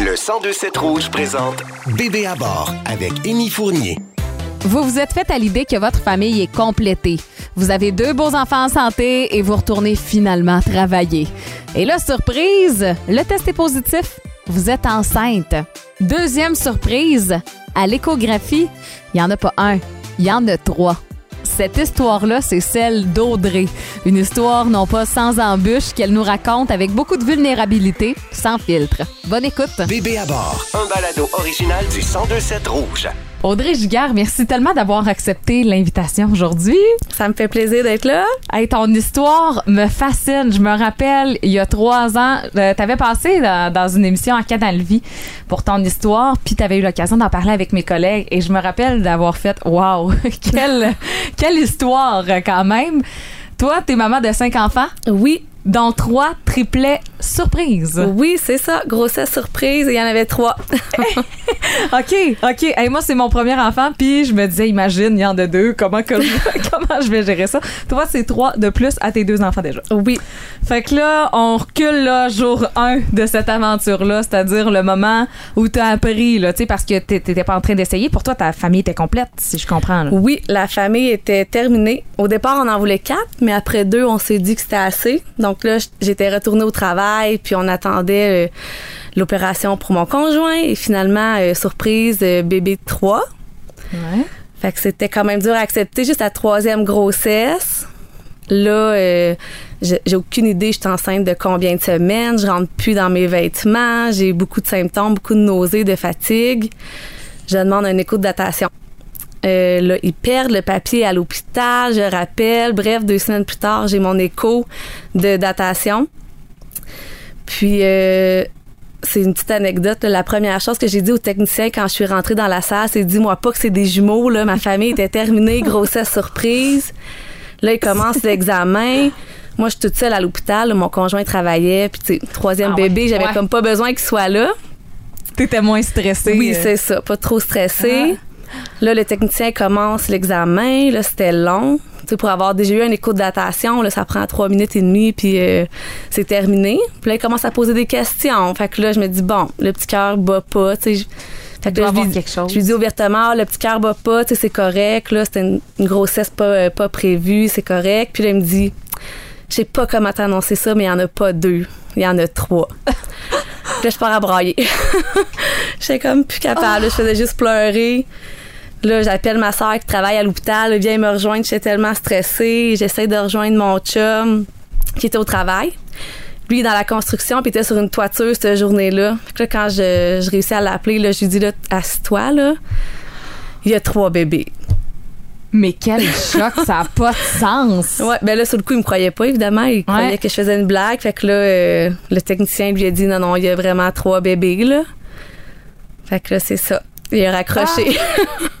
Le 1027 Rouge présente Bébé à bord avec Émy Fournier. Vous vous êtes fait à l'idée que votre famille est complétée. Vous avez deux beaux enfants en santé et vous retournez finalement travailler. Et là, surprise, le test est positif. Vous êtes enceinte. Deuxième surprise, à l'échographie, il n'y en a pas un, il y en a trois. Cette histoire-là, c'est celle d'Audrey. Une histoire non pas sans embûche qu'elle nous raconte avec beaucoup de vulnérabilité, sans filtre. Bonne écoute. Bébé à bord, un balado original du 1027 Rouge. Audrey Giguère, merci tellement d'avoir accepté l'invitation aujourd'hui. Ça me fait plaisir d'être là. Hey, ton histoire me fascine. Je me rappelle, il y a trois ans, euh, t'avais passé dans, dans une émission à Canal Vie pour ton histoire, puis t'avais eu l'occasion d'en parler avec mes collègues, et je me rappelle d'avoir fait, wow, quelle, quelle histoire euh, quand même. Toi, t'es maman de cinq enfants, Oui, dont trois triplets surprises. oui, c'est ça. Grossesse surprise, il y en avait trois. OK, OK. Hey, moi, c'est mon premier enfant, puis je me disais, imagine, il y en a deux. Comment, comment je vais gérer ça? Toi, c'est trois de plus à tes deux enfants déjà. oui, Fait que là, on recule là, jour 1 de cette aventure-là, c'est-à-dire le moment où tu as appris, là, tu parce que t'é- t'étais pas en train d'essayer. Pour toi, ta famille était complète, si je comprends. Là. oui, la famille était terminée. Au départ, on en voulait quatre, mais après deux, on s'est dit que c'était assez. Donc là, j- j'étais retournée au travail, puis on attendait euh, l'opération pour mon conjoint. Et finalement, euh, surprise, euh, bébé de trois. Ouais. Fait que c'était quand même dur à accepter. Juste la troisième grossesse. Là, euh, j'ai j'ai aucune idée, je suis enceinte de combien de semaines. Je rentre plus dans mes vêtements. J'ai beaucoup de symptômes, beaucoup de nausées, de fatigue. Je demande un écho de datation. Euh, là, ils perdent le papier à l'hôpital. Je rappelle. Bref, deux semaines plus tard, j'ai mon écho de datation. Puis, euh, c'est une petite anecdote. là. La première chose que j'ai dit au technicien quand je suis rentrée dans la salle, c'est dis-moi pas que c'est des jumeaux. Là. Ma famille était terminée, grossesse surprise. Là, il commence l'examen. Moi, je suis toute seule à l'hôpital. là. Mon conjoint travaillait. Puis, troisième Ah ouais, bébé, j'avais ouais. comme pas besoin qu'il soit là. T'étais moins stressée. Oui, euh. c'est ça. Pas trop stressé. Ouais. Là, le technicien commence l'examen. Là, c'était long. Tu sais, pour avoir déjà eu un écho de datation, là, ça prend trois minutes et demie, puis euh, c'est terminé. Puis là, il commence à poser des questions. Fait que là, je me dis, bon, le petit cœur bat pas, tu sais. je- Fait que là, je lui, quelque chose. je lui dis ouvertement, Ah, le petit cœur bat pas, tu sais, c'est correct. Là, c'était une, une grossesse pas, euh, pas prévue, c'est correct. Puis là, il me dit, je sais pas comment t'annoncer ça, mais il y en a pas deux. Il y en a trois. Puis là, je pars à brailler. J'étais comme plus capable. Je faisais juste pleurer. Là, j'appelle ma soeur qui travaille à l'hôpital. Elle vient me rejoindre. J'étais tellement stressée. J'essaie de rejoindre mon chum qui était au travail. Lui, dans la construction, puis était sur une toiture cette journée-là. Fait que là, quand je, je réussis à l'appeler, là, je lui dis, là, assis-toi, là. Il y a trois bébés. Mais quel choc, ça a pas de sens. Ouais, ben là, sur le coup, il me croyait pas, évidemment. Il croyait que je faisais une blague. Fait que là, euh, le technicien lui a dit, non, non, il y a vraiment trois bébés, là. Fait que là, c'est ça. Il a raccroché.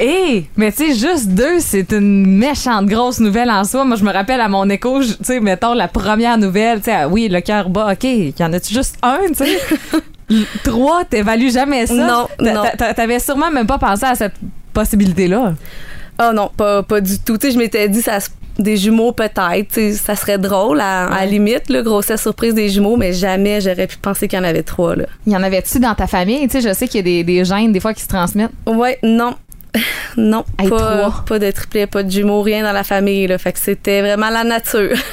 Hé, mais tu sais, juste deux, c'est une méchante grosse nouvelle en soi. Moi, je me rappelle à mon écho, tu sais, mettons la première nouvelle, tu sais, ah oui, le cœur bat, OK, y en a-tu juste un, tu sais? Trois, t'évalues jamais ça? Non, non. t'a- T'avais sûrement même pas pensé à cette possibilité-là. Oh non, pas, pas du tout. Tu sais, je m'étais dit, ça, se- des jumeaux peut-être. Ça serait drôle, à, à la limite, là, grossesse surprise des jumeaux, mais jamais j'aurais pu penser qu'il y en avait trois, là. Y en avait-tu dans ta famille? Tu sais, je sais qu'il y a des, des gènes, des fois, qui se transmettent. Ouais, non. non, Hey, pas, trois. pas de triplé, pas de jumeaux, rien dans la famille, là. Fait que c'était vraiment la nature.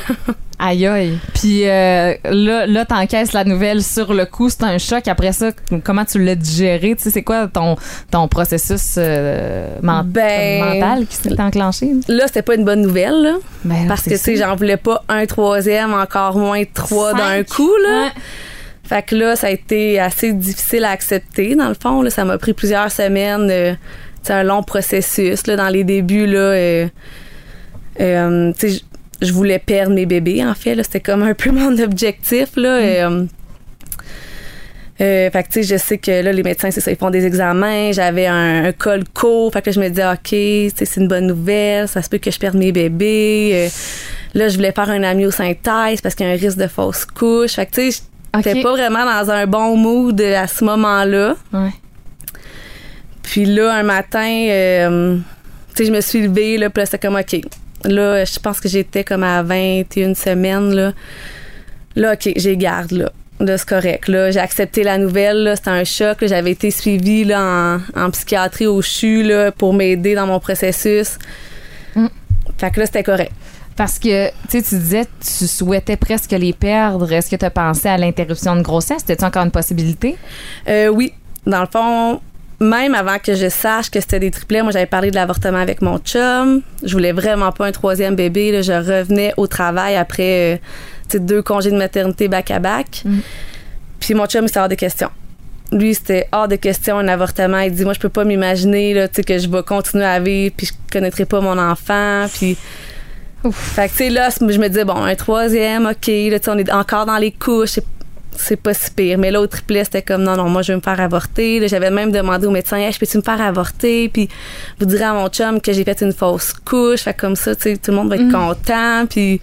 Aïe aïe. Puis euh, là, là t'encaisses la nouvelle sur le coup, c'est un choc. Après ça, comment tu l'as digéré? Tu sais, c'est quoi ton, ton processus euh, ment- Ben, mental qui s'est enclenché? là, c'était pas une bonne nouvelle, là. Ben, Parce que, tu sais, j'en voulais pas un troisième, encore moins trois d'un coup, là. Ouais. Fait que là, ça a été assez difficile à accepter, dans le fond. Là. Ça m'a pris plusieurs semaines. euh, c'est un long processus. Là, dans les débuts, là, euh, euh, je- voulais perdre mes bébés, en fait. C'était comme un peu mon objectif. Là, euh, euh, fait que, tu sais, je sais que là, les médecins, c'est ça, ils font des examens. J'avais un, un col court. Fait que là, je me disais, OK, c'est une bonne nouvelle. Ça se peut que je perde mes bébés. Là, je voulais faire un amyosynthèse parce qu'il y a un risque de fausse couche. Fait que, tu sais, j'étais pas vraiment dans un bon mood à ce moment-là. Ouais. Puis là, un matin, euh, tu sais, je me suis levée, là, puis là, c'était comme, OK. Là, je pense que j'étais comme à 21 semaines, là. Là, OK, j'ai garde, là. là, c'est correct. Là, j'ai accepté la nouvelle. Là, c'était un choc. J'avais été suivie là, en, en psychiatrie au CHU là, pour m'aider dans mon processus. Mm. Fait que là, c'était correct. Parce que, tu sais, tu disais, tu souhaitais presque les perdre. Est-ce que tu as pensé à l'interruption de grossesse? C'était-tu encore une possibilité? Euh, oui, dans le fond, même avant que je sache que c'était des triplets, moi j'avais parlé de l'avortement avec mon chum. Je voulais vraiment pas un troisième bébé. là. Je revenais au travail après euh, deux congés de maternité back à back. Mm. Puis mon chum, c'était hors de question. Lui, c'était hors de question un avortement. Il dit moi je peux pas m'imaginer que je vais continuer à vivre puis je connaîtrai pas mon enfant puis fait que tu sais là, je me disais bon, un troisième, OK, là on est encore dans les couches, c'est- c'est pas si pire. Mais l'autre triplet, c'était comme non, non, moi, je veux me faire avorter. Là, J'avais même demandé au médecin, hey, je peux-tu me faire avorter? Puis vous direz à mon chum que j'ai fait une fausse couche. Fait comme ça, tu sais, tout le monde va être content. Puis,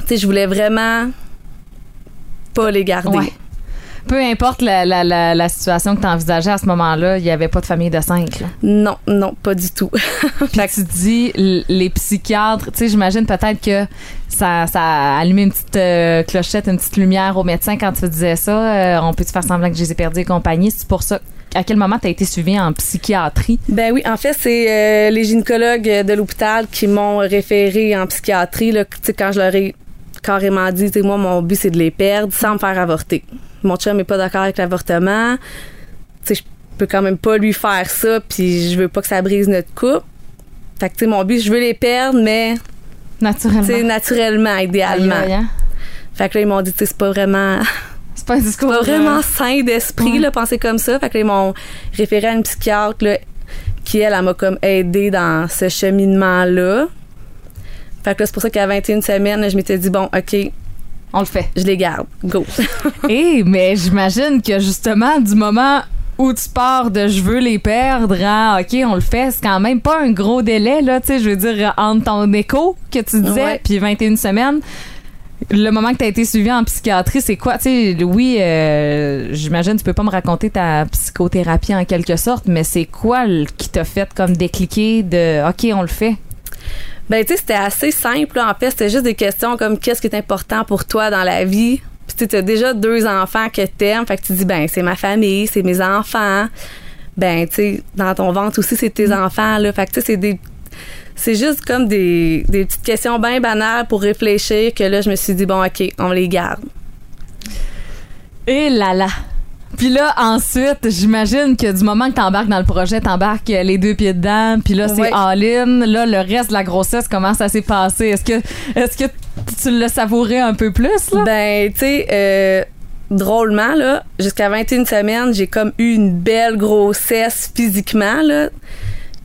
tu sais, je voulais vraiment pas les garder. Ouais. Peu importe la, la, la, la situation que tu envisageais à ce moment-là, il n'y avait pas de famille de cinq. là. Non, non, pas du tout. Puis tu dis, les psychiatres, tu sais, j'imagine peut-être que ça, ça a allumé une petite euh, clochette, une petite lumière au médecin quand tu disais ça. Euh, on peut-tu faire semblant que je les ai perdus et compagnie? C'est pour ça. À quel moment tu as été suivi en psychiatrie? Ben oui, en fait, c'est euh, les gynécologues de l'hôpital qui m'ont référé en psychiatrie. Là, quand je leur ai carrément dit, tu sais, moi, mon but, c'est de les perdre sans me faire avorter. Mon chum n'est pas d'accord avec l'avortement. Tu sais, je peux quand même pas lui faire ça, puis je veux pas que ça brise notre couple. Fait que, tu sais, mon but, je veux les perdre, mais, Naturellement. naturellement, idéalement. Aïe, aïe? Fait que là, ils m'ont dit, tu sais, c'est pas vraiment... C'est pas un discours. pas vraiment sain d'esprit, Ouais. là, penser comme ça. Fait que là, ils m'ont référé à une psychiatre, là, qui, elle, elle m'a comme aidé dans ce cheminement-là. Fait que là, c'est pour ça qu'à 21 semaines, je m'étais dit, bon, OK, On le fait. je les garde. Go. Eh, mais j'imagine que justement, du moment où tu pars de je veux les perdre, hein, OK, on le fait, c'est quand même pas un gros délai, là, tu sais, je veux dire, entre ton écho que tu disais, puis 21 semaines. Le moment que tu as été suivi en psychiatrie, c'est quoi? Tu sais, oui, euh, j'imagine, tu peux pas me raconter ta psychothérapie en quelque sorte, mais c'est quoi qui t'a fait comme décliquer de OK, on le fait? Ben, tu sais, c'était assez simple. En fait, c'était juste des questions comme qu'est-ce qui est important pour toi dans la vie? Puis, tu t'as déjà deux enfants que t'aimes. Fait que tu dis, ben, c'est ma famille, c'est mes enfants. Ben, tu sais, dans ton ventre aussi, c'est tes enfants, là. Fait que, tu sais, c'est des. C'est juste comme des, des petites questions bien banales pour réfléchir que là, je me suis dit, bon, OK, on les garde. Et là là. Puis là, ensuite, j'imagine que du moment que t'embarques dans le projet, t'embarques euh, les deux pieds dedans, puis là, c'est Ouais. all-in. Là, le reste de la grossesse, comment ça s'est passé? Est-ce que, est-ce que tu l'as savouré un peu plus, là? Ben, tu sais, euh, drôlement, là, jusqu'à 21 semaines, j'ai comme eu une belle grossesse physiquement, là.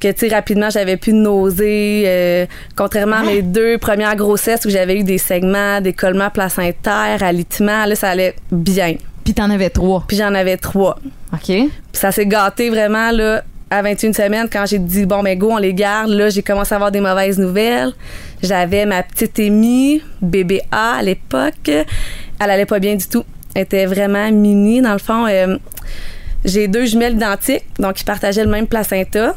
Que, tu sais, rapidement, j'avais plus de nausées. euh, contrairement à mes deux premières grossesses où j'avais eu des segments, des collements placentaires, alitements, là, ça allait bien. Puis t'en avais trois. Puis j'en avais trois. OK? Puis ça s'est gâté vraiment, là, à 21 semaines, quand j'ai dit, bon, ben, go, on les garde. Là, j'ai commencé à avoir des mauvaises nouvelles. J'avais ma petite Amy, bébé A à l'époque. Elle allait pas bien du tout. Elle était vraiment mini, dans le fond. Euh, j'ai deux jumelles identiques, donc ils partageaient le même placenta.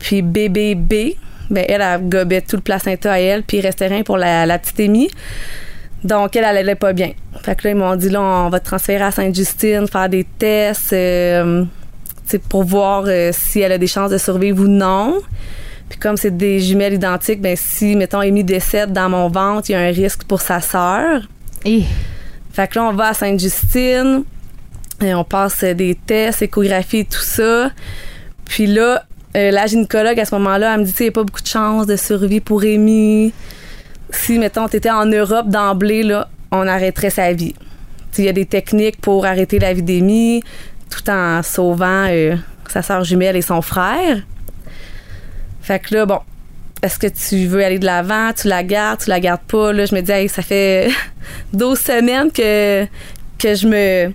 Puis bébé B, ben, elle, elle gobait tout le placenta à elle, puis il restait rien pour la, la petite Amy. Donc, elle, elle allait pas bien. Fait que là, ils m'ont dit, là, on va te transférer à Sainte-Justine, faire des tests, euh, pour voir euh, si elle a des chances de survivre ou non. Puis comme c'est des jumelles identiques, ben si, mettons, Amy décède dans mon ventre, il y a un risque pour sa sœur. Et? Fait que là, on va à Sainte-Justine, et on passe des tests, échographie et tout ça. Puis là, euh, la gynécologue, à ce moment-là, elle me dit, il n'y a pas beaucoup de chances de survie pour Amy. Si, mettons, tu étais en Europe d'emblée, là, on arrêterait sa vie. Il y a des techniques pour arrêter la vie d'Amy tout en sauvant euh, sa sœur jumelle et son frère. Fait que là, bon, est-ce que tu veux aller de l'avant, tu la gardes, tu la gardes pas? Là, je me dis, hey, ça fait 12 semaines que je me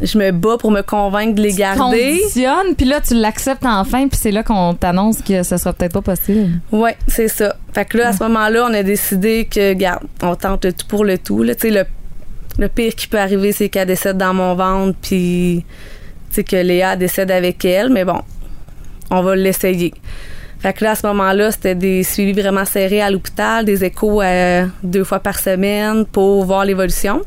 je me bats pour me convaincre de les garder. conditionne, puis là, tu l'acceptes enfin, puis c'est là qu'on t'annonce que ça sera peut-être pas possible. Ouais, c'est ça. Fait que là, à ce moment-là, on a décidé que, garde, on tente le tout pour le tout. Là. Tu le, le pire qui peut arriver, c'est qu'elle décède dans mon ventre, puis tu que Léa décède avec elle. Mais bon, on va l'essayer. Fait que là, à ce moment-là, c'était des suivis vraiment serrés à l'hôpital, des échos euh, deux fois par semaine pour voir l'évolution.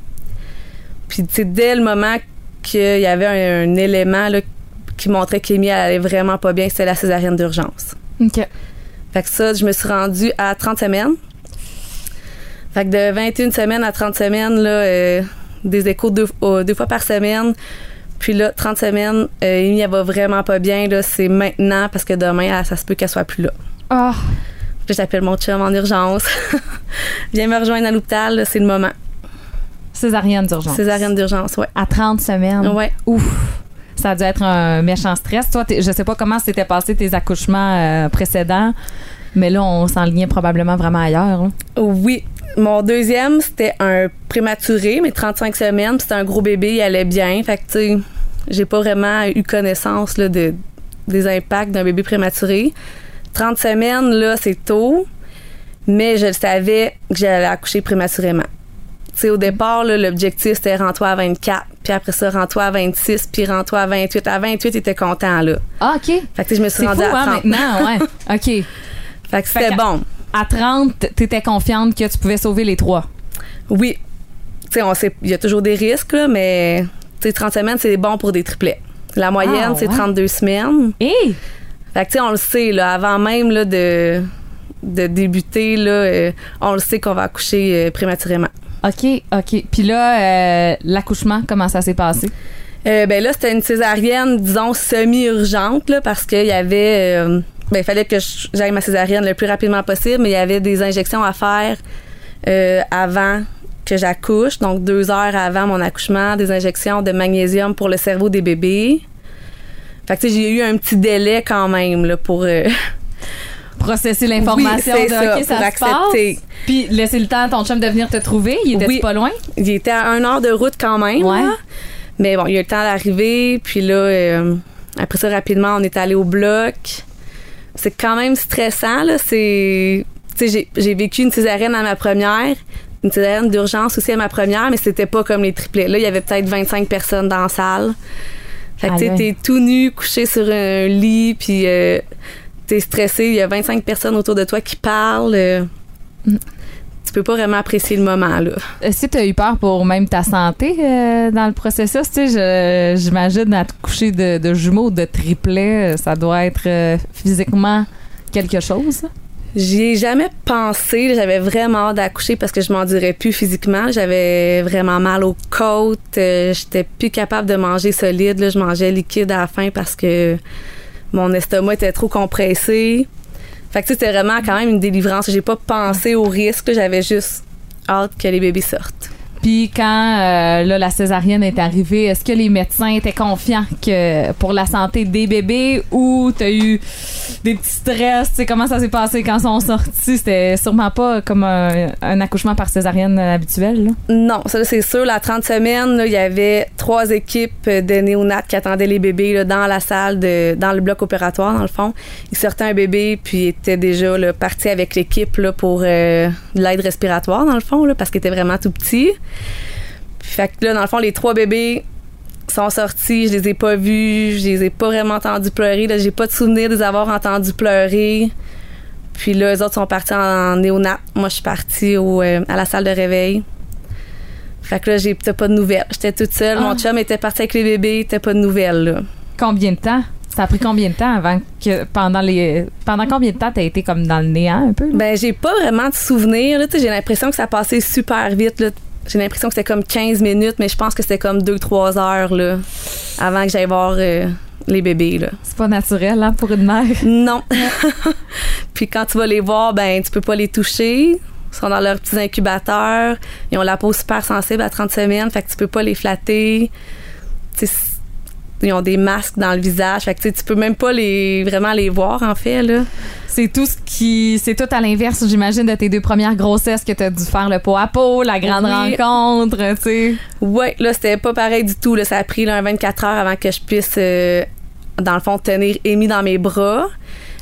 Puis, tu sais, dès le moment qu'il y avait un, un élément là, qui montrait qu'Amy allait vraiment pas bien, c'était la césarienne d'urgence. OK. Fait que ça, je me suis rendue à 30 semaines. Fait que de 21 semaines à 30 semaines, là, euh, des échos deux, euh, deux fois par semaine. Puis là, 30 semaines, euh, Amy, elle va vraiment pas bien. Là, c'est maintenant parce que demain, elle- ça se peut qu'elle soit plus là. Ah, Puis j'appelle mon chum en urgence. Viens me rejoindre à l'hôpital, c'est le moment. Césarienne d'urgence. Césarienne d'urgence, ouais. À 30 semaines. Ouais. Ouf. Ça a dû être un méchant stress. Toi, je sais pas comment s'étaient passés tes accouchements euh, précédents, mais là, on s'enlignait probablement vraiment ailleurs. là. Oui. Mon deuxième, c'était un prématuré, mais 35 semaines. C'était un gros bébé, il allait bien. Fait que, tu sais, j'ai pas vraiment eu connaissance là, de, des impacts d'un bébé prématuré. 30 semaines, là, c'est tôt, mais je le savais que j'allais accoucher prématurément. Sais, au départ, l'objectif, c'était rends-toi à 24, puis après ça, rends-toi à 26, puis rends-toi à 28. À 28, il était content, là. Ah, OK. Fait que, je me suis rendue fou, à hein, 30. maintenant, ouais. OK. Fait que c'était bon. À 30, t'étais confiante que tu pouvais sauver les trois? Oui. Tu sais, on sait, il y a toujours des risques, là, mais tu sais, 30 semaines, c'est bon pour des triplets. La moyenne, Ah, c'est ouais. 32 semaines. Hé! Fait que, tu sais, on le sait, là, avant même là, de, de débuter, là, euh, on le sait qu'on va accoucher euh, prématurément. OK, OK. Puis là, euh, l'accouchement, comment ça s'est passé? Euh, ben là, c'était une césarienne, disons, semi-urgente, parce qu'il y avait. euh, ben, il fallait que j'aille ma césarienne le plus rapidement possible, mais il y avait des injections à faire euh, avant que j'accouche, donc deux heures avant mon accouchement, des injections de magnésium pour le cerveau des bébés. Fait que, tu sais, j'ai eu un petit délai quand même, là, pour. Processer l'information Oui, de ça, OK, ça pour se accepter. passe. Puis laisser le temps à ton chum de venir te trouver. Il était Oui. pas loin? Il était à un heure de route quand même. Ouais. là. Mais bon, il a eu le temps d'arriver. Puis là, euh, après ça, rapidement, on est allé au bloc. C'est quand même stressant. Là. C'est, tu sais, j'ai, vécu une césarienne à ma première, une césarienne d'urgence aussi à ma première, mais c'était pas comme les triplets. Là, il y avait peut-être 25 personnes dans la salle. Fait que t'es tout nu, couché sur un lit, puis euh, t'es stressé. Il y a 25 personnes autour de toi qui parlent. euh, Mm. Tu peux pas vraiment apprécier le moment, là. Est-ce que tu as eu peur pour même ta santé euh, dans le processus? Tu sais, j'imagine à te coucher de, de jumeaux, de triplets, euh, ça doit être euh, physiquement quelque chose. J'y ai jamais pensé. J'avais vraiment hâte d'accoucher parce que je m'endurais plus physiquement. J'avais vraiment mal aux côtes. Euh, J'étais plus capable de manger solide. là. Je mangeais liquide à la fin parce que mon estomac était trop compressé. Fait que c'était vraiment quand même une délivrance. J'ai pas pensé au risque. J'avais juste hâte que les bébés sortent. Puis quand euh, là, la césarienne est arrivée, est-ce que les médecins étaient confiants que pour la santé des bébés ou t'as eu des petits stress? Tu comment ça s'est passé quand ils sont sortis? C'était sûrement pas comme un, accouchement par césarienne euh, habituel. Là. Non, ça c'est sûr. La 30 semaines, il y avait trois équipes de néonates qui attendaient les bébés là, dans la salle, de, dans le bloc opératoire, dans le fond. Ils sortaient un bébé, puis étaient déjà là, partis avec l'équipe pour euh, de l'aide respiratoire, dans le fond, là, parce qu'il était vraiment tout petit. Fait que là, dans le fond, les trois bébés sont sortis. Je les ai pas vus. Je les ai pas vraiment entendus pleurer. Là, j'ai pas de souvenir de les avoir entendus pleurer. Puis là, eux autres sont partis en néonat. Moi, je suis partie au, euh, à la salle de réveil. Fait que là, j'ai peut-être pas de nouvelles. J'étais toute seule. Ah. Mon chum était parti avec les bébés. T'as pas de nouvelles, là. Combien de temps? Ça a pris combien de temps avant que pendant les pendant combien de temps t'as été comme dans le néant un peu? là? Ben, j'ai pas vraiment de souvenirs. J'ai l'impression que ça passait super vite. Là. J'ai l'impression que c'était comme 15 minutes, mais je pense que c'était comme 2-3 heures là, avant que j'aille voir euh, les bébés. Là. C'est pas naturel hein, pour une mère. Non. Puis quand tu vas les voir, ben tu peux pas les toucher. Ils sont dans leurs petits incubateurs. Ils ont la peau super sensible à 30 semaines, fait que tu peux pas les flatter. Ils ont des masques dans le visage, fait que tu tu peux même pas les vraiment les voir en fait là. C'est tout ce qui c'est tout à l'inverse, j'imagine de tes deux premières grossesses que t'as dû faire le pot à peau, la grande Oui. rencontre, tu sais. Ouais, là c'était pas pareil du tout. Là, ça a pris là, un 24 heures avant que je puisse, euh, dans le fond, tenir Amy dans mes bras.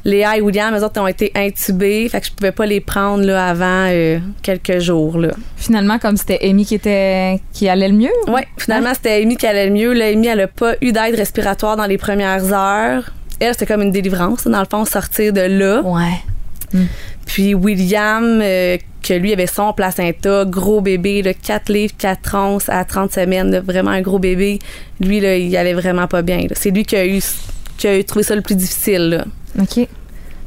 Léa et William, eux autres ont été intubés, fait que je pouvais pas les prendre là avant euh, quelques jours là. Finalement comme c'était Amy qui était qui allait le mieux? Ouais, finalement, c'était Amy qui allait le mieux. Là, Amy, elle a pas eu d'aide respiratoire dans les premières heures. Elle, c'était comme une délivrance, dans le fond, sortir de là. Ouais. Puis William, euh, que lui avait son placenta, gros bébé, là, 4 livres, 4 onces à 30 semaines, là, vraiment un gros bébé. Lui, là, il allait vraiment pas bien. C'est lui qui a eu qui a eu trouvé ça le plus difficile. OK.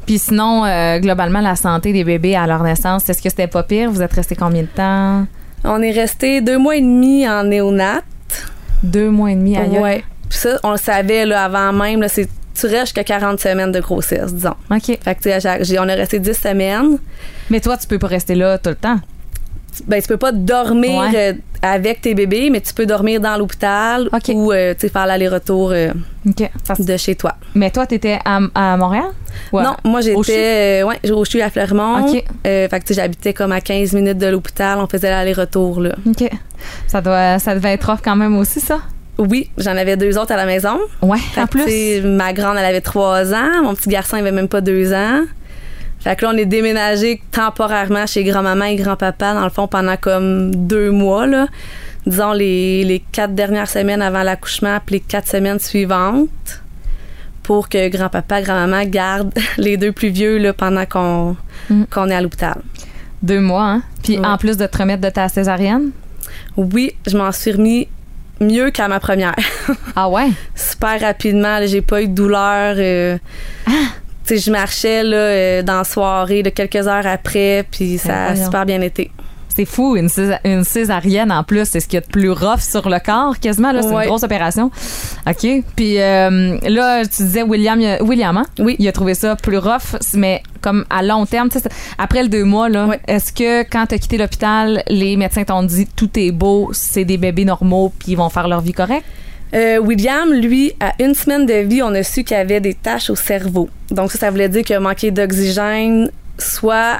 Puis sinon, euh, globalement, la santé des bébés à leur naissance, est-ce que c'était pas pire? Vous êtes resté combien de temps? On est resté deux mois et demi en néonat. Deux mois et demi ailleurs? Ouais. Puis ça, on le savait là, avant même. Là, c'est, tu restes jusqu'à 40 semaines de grossesse, disons. OK. Fait que, on est resté 10 semaines. Mais toi, tu peux pas rester là tout le temps. Ben, tu peux pas dormir Ouais. euh, avec tes bébés, mais tu peux dormir dans l'hôpital ou euh, tu faire l'aller-retour euh, de chez toi. Mais toi, t'étais à, à Montréal? Non, moi j'étais euh, ouais, au CHU à Clermont. OK. Euh, fait que tu j'habitais comme à 15 minutes de l'hôpital, on faisait l'aller-retour là. OK. Ça, doit, ça devait être rough quand même aussi, ça? Oui, j'en avais deux autres à la maison. Ouais, Fait en tu plus. ma grande, elle avait trois ans. Mon petit garçon, il avait même pas deux ans. Fait que là, on est déménagé temporairement chez grand-maman et grand-papa, dans le fond, pendant comme deux mois, là. Disons les, les quatre dernières semaines avant l'accouchement, puis les quatre semaines suivantes, pour que grand-papa, grand-maman gardent les deux plus vieux, là, pendant qu'on Mm. qu'on est à l'hôpital. Deux mois, hein? Puis Ouais. en plus de te remettre de ta césarienne? Oui, je m'en suis remis mieux qu'à ma première. Ah ouais? super rapidement. J'ai pas eu de douleur. euh, Ah! Sais, je marchais là, euh, dans la soirée de quelques heures après, puis ça a super bien été. C'est fou, une, une césarienne en plus, c'est ce qu'il y a de plus rough sur le corps quasiment. là. C'est Ouais. une grosse opération. OK. Puis euh, là, tu disais William, il a- William, hein? Oui. Il a trouvé ça plus rough, mais comme à long terme, après le deux mois, là, est-ce que quand tu as quitté l'hôpital, les médecins t'ont dit tout est beau, c'est des bébés normaux, puis ils vont faire leur vie correcte? Euh, William, lui, à une semaine de vie, on a su qu'il avait des taches au cerveau. Donc ça, ça voulait dire qu'il a manqué d'oxygène, soit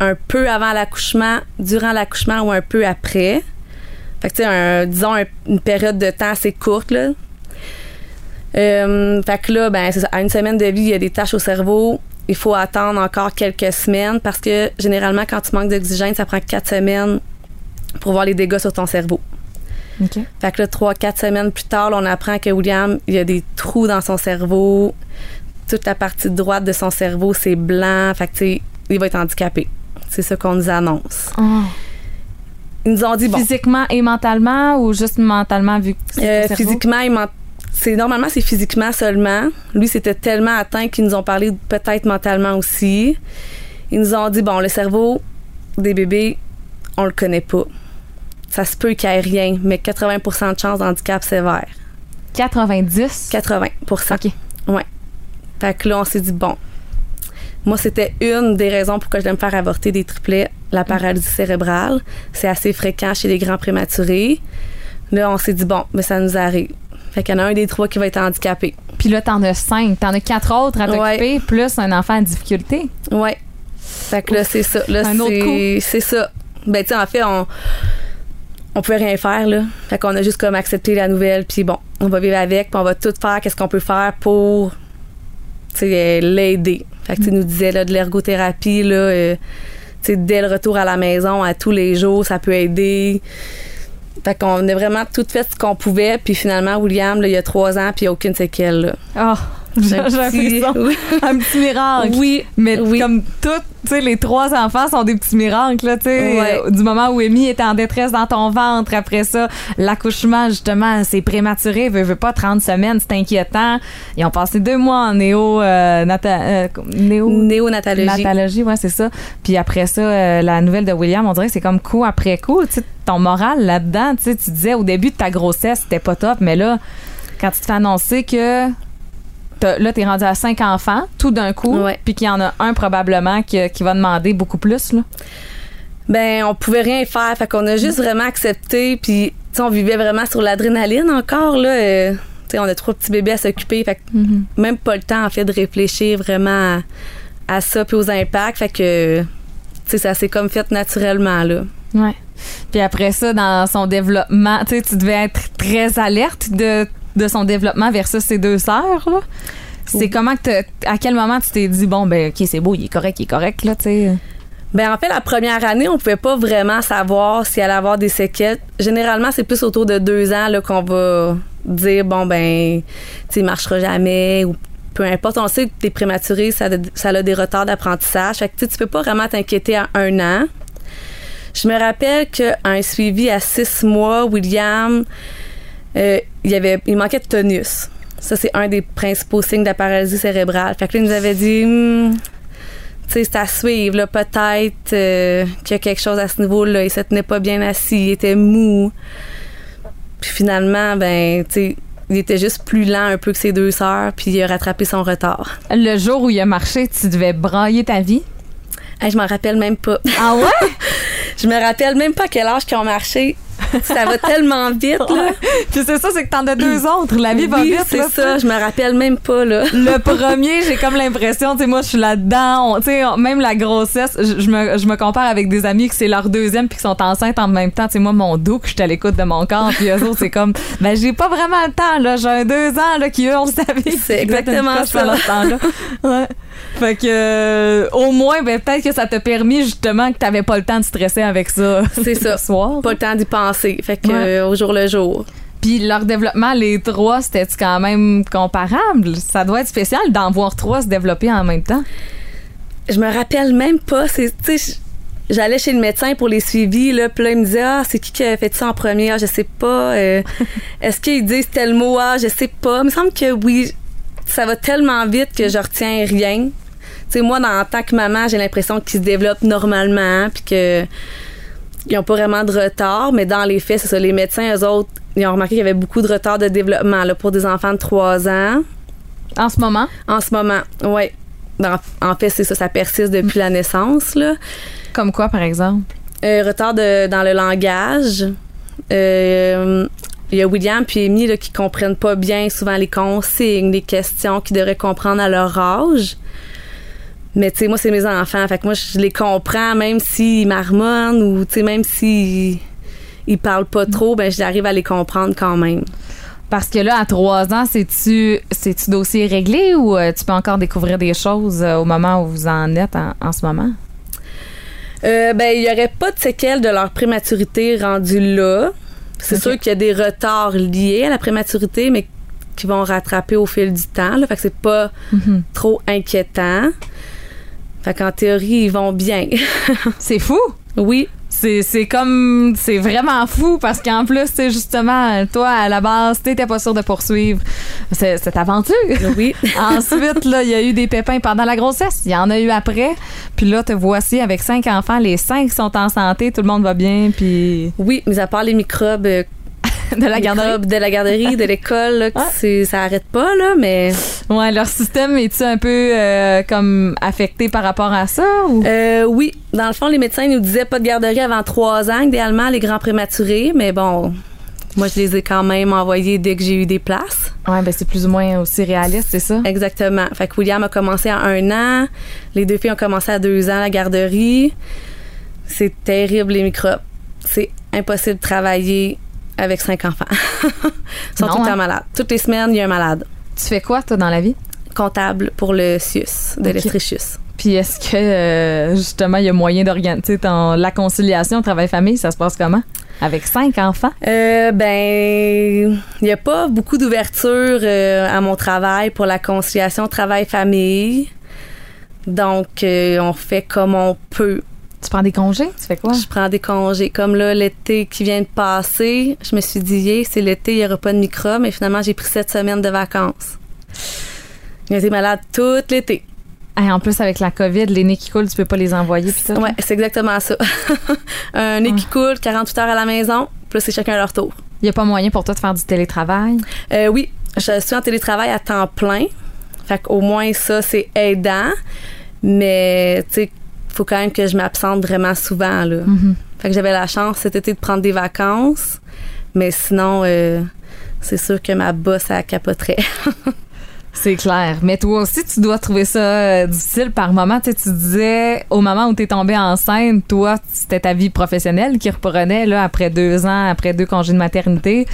un peu avant l'accouchement, durant l'accouchement ou un peu après. Fait que tu sais, disons un- une période de temps assez courte. Euh, fait que là, ben ça. À une semaine de vie, il y a des taches au cerveau. Il faut attendre encore quelques semaines parce que généralement, quand tu manques d'oxygène, ça prend quatre semaines pour voir les dégâts sur ton cerveau. Fait que là, trois, quatre semaines plus tard, là, on apprend que William, il y a des trous dans son cerveau. Toute la partie droite de son cerveau, c'est blanc. Fait que, tu sais, il va être handicapé. C'est ça qu'on nous annonce. Ils nous ont dit, bon, Physiquement et mentalement ou juste mentalement vu que c'est euh, physiquement, il ment- c'est normalement c'est physiquement seulement. Lui, c'était tellement atteint qu'ils nous ont parlé peut-être mentalement aussi. Ils nous ont dit bon, le cerveau des bébés, on le connaît pas. Ça se peut qu'il n'y ait rien, mais 80% de chance d'handicap sévère. 90? 80% OK. Ouais. Fait que là, on s'est dit, bon, moi, c'était une des raisons pourquoi je vais me faire avorter des triplets, la paralysie cérébrale. C'est assez fréquent chez les grands prématurés. Là, on s'est dit, bon, mais ça nous arrive. Fait qu'il y en a un des trois qui va être handicapé. Puis là, t'en as cinq. T'en as quatre autres à t'occuper, plus un enfant en difficulté. Ouais. Fait que là, c'est ça. Là, Un autre c'est, c'est ça. Ben, tu en fait, on, on pouvait rien faire, là. Fait qu'on a juste comme accepté la nouvelle, puis bon, on va vivre avec, puis on va tout faire, qu'est-ce qu'on peut faire pour, euh, l'aider. Fait que, tu nous disait, là, de l'ergothérapie, là, euh, dès le retour à la maison, à tous les jours, ça peut aider. Fait qu'on a vraiment tout fait ce qu'on pouvait, puis finalement, William, là, il y a trois ans, puis aucune séquelle, là. Oh, j'ai Un petit- oui. Un petit miracle. Oui, Mais oui. comme toutes, tu sais, les trois enfants sont des petits miracles, là, tu sais. Ouais. Euh, Du moment où Amy était en détresse dans ton ventre, après ça, l'accouchement, justement, c'est prématuré, veut, veut pas 30 semaines, c'est inquiétant. Ils ont passé deux mois en néo, euh, nata- euh, néo Néonatologie. natalogie, ouais, c'est ça. Puis après ça, euh, la nouvelle de William, on dirait que c'est comme coup après coup. Tu sais, ton moral là-dedans, tu sais, tu disais au début de ta grossesse, c'était pas top, mais là, quand tu te fais annoncer que là, t'es rendu à cinq enfants, tout d'un coup, Ouais. puis qu'il y en a un probablement qui, qui va demander beaucoup plus, là. Ben, on pouvait rien faire. Fait qu'on a juste vraiment accepté. Puis, on vivait vraiment sur l'adrénaline encore, là. Euh, on a trois petits bébés à s'occuper. Fait que même pas le temps, en fait, de réfléchir vraiment à, à ça puis aux impacts. Fait que, ça s'est comme fait naturellement, là. Ouais. Puis après ça, dans son développement, tu devais être très alerte de, de son développement versus ses deux sœurs, là. C'est Oui. comment que à quel moment tu t'es dit bon ben ok c'est beau il est correct il est correct là tu sais Ben, en fait, la première année, on pouvait pas vraiment savoir s'il allait avoir des séquelles. Généralement, c'est plus autour de deux ans là, qu'on va dire, bon, ben, tu sais, il marchera jamais ou peu importe. On sait que t'es prématuré, ça, a- ça a des retards d'apprentissage. Fait que tu peux pas vraiment t'inquiéter à un an. Je me rappelle qu'à un suivi à six mois, William, euh, il, y avait, il manquait de tonus. Ça, c'est un des principaux signes de la paralysie cérébrale. Fait que là, il nous avait dit, Hmm, tu sais, c'est à suivre, là, peut-être euh, qu'il y a quelque chose à ce niveau-là. Il se tenait pas bien assis, il était mou. Puis finalement, ben, tu sais, il était juste plus lent un peu que ses deux sœurs, puis il a rattrapé son retard. Le jour où il a marché, tu devais brailler ta vie? Hey, je m'en rappelle même pas. Ah ouais? Je me rappelle même pas à quel âge qu'ils ont marché. Ça va tellement vite, là. Puis c'est ça, c'est que t'en as deux autres. La vie va vite. c'est ça. Je me rappelle même pas, là. Le premier, j'ai comme l'impression, tu sais, moi, je suis là-dedans. Tu sais, même la grossesse, je, me, je me compare avec des amis que c'est leur deuxième puis qui sont enceintes en même temps. Tu sais, moi, mon dos, que je suis à l'écoute de mon corps, puis eux autres, c'est comme, ben, j'ai pas vraiment le temps, là. J'ai un deux ans, là, qui, eux, on le savait. C'est exactement ça. Ce temps-là. Ouais. Fait que, euh, au moins, ben, peut-être que ça t'a permis, justement, que t'avais pas le temps de stresser avec ça. C'est ça. Soir. Pas le temps d'y penser. Fait que, Ouais. euh, au jour le jour. Puis leur développement, les trois, c'était quand même comparable? Ça doit être spécial d'en voir trois se développer en même temps. Je me rappelle même pas. C'est, j'allais chez le médecin pour les suivis, là, puis là, il me disait, ah, c'est qui qui a fait ça en premier? Ah, je sais pas. Euh, Est-ce qu'ils disent tel mot? Ah, je sais pas. Il me semble que oui. Ça va tellement vite que je retiens rien. Tu sais, moi, dans, en tant que maman, j'ai l'impression qu'ils se développent normalement, puis que ils ont pas vraiment de retard, mais dans les faits, c'est ça. Les médecins, eux autres, ils ont remarqué qu'il y avait beaucoup de retard de développement là, pour des enfants de 3 ans. En ce moment, En ce moment, oui. En fait, c'est ça, ça persiste depuis la naissance. Là. comme quoi, par exemple? Euh, retard de- dans le langage. Euh, Il y a William puis Amy là, qui comprennent pas bien souvent les consignes, les questions qu'ils devraient comprendre à leur âge. Mais tu sais, moi, c'est mes enfants. Fait que moi, je les comprends même s'ils marmonnent ou tu sais, même s'ils ils parlent pas trop, ben j'arrive à les comprendre quand même. Parce que là, à trois ans, c'est-tu c'est-tu dossier réglé ou euh, tu peux encore découvrir des choses euh, au moment où vous en êtes en, en ce moment? Euh, ben, il y aurait pas de séquelles de leur prématurité rendue là. C'est sûr qu'il y a des retards liés à la prématurité, mais qui vont rattraper au fil du temps. Là, fait que c'est pas Mhm. trop inquiétant. Fait qu'en théorie, ils vont bien. C'est fou! oui, C'est comme. C'est vraiment fou parce qu'en plus, c'est justement, toi, à la base, t'étais pas sûr de poursuivre ce- cette aventure. oui. Ensuite, là, il y a eu des pépins pendant la grossesse. Il y en a eu après. Puis là, te voici avec cinq enfants. Les cinq sont en santé. Tout le monde va bien. Puis Oui, mis à part les microbes, euh, de la garderie. de la garderie, de l'école, ça arrête pas, là, mais Ouais, leur système est-tu un peu euh, comme affecté par rapport à ça? Ou? euh, oui, dans le fond, les médecins nous disaient pas de garderie avant trois ans, idéalement, les grands prématurés, mais bon, moi, je les ai quand même envoyés dès que j'ai eu des places. Ouais, ben c'est plus ou moins aussi réaliste, c'est ça? Exactement. Fait que William a commencé à un an, les deux filles ont commencé à deux ans à la garderie. C'est terrible, les microbes. C'est impossible de travailler avec cinq enfants. Ils sont Non, tout le temps hein? malades. Toutes les semaines, il y a un malade. Tu fais quoi, toi, dans la vie? Comptable pour le CIUS, de Ok. l'Estrichus. Puis est-ce que, euh, justement, il y a moyen d'organiser ton- la conciliation travail-famille? Ça se passe comment? Avec cinq enfants? Euh, ben, il n'y a pas beaucoup d'ouverture euh, à mon travail pour la conciliation travail-famille. Donc, euh, on fait comme on peut. Tu prends des congés? Tu fais quoi? Je prends des congés. Comme là, l'été qui vient de passer, je me suis dit, yeah, c'est l'été, il n'y aura pas de microbes, mais finalement, j'ai pris sept semaines de vacances. J'ai été malade tout l'été. Hey, en plus, avec la COVID, les nez qui coulent, tu peux pas les envoyer. Tout. Ouais, c'est exactement ça. Un nez qui coule, 48 heures à la maison, plus c'est chacun leur tour. Il y a pas moyen pour toi de faire du télétravail? Euh, oui, je suis en télétravail à temps plein. Fait qu'au moins, ça, c'est aidant. Mais, tu sais, faut quand même que je m'absente vraiment souvent, là. Mhm. Fait que j'avais la chance cet été de prendre des vacances. Mais sinon, euh, c'est sûr que ma bosse, elle capoterait. C'est clair. Mais toi aussi, tu dois trouver ça euh, difficile par moment. Tu sais, tu disais, au moment où tu es tombée enceinte, toi, c'était ta vie professionnelle qui reprenait là, après deux ans, après deux congés de maternité.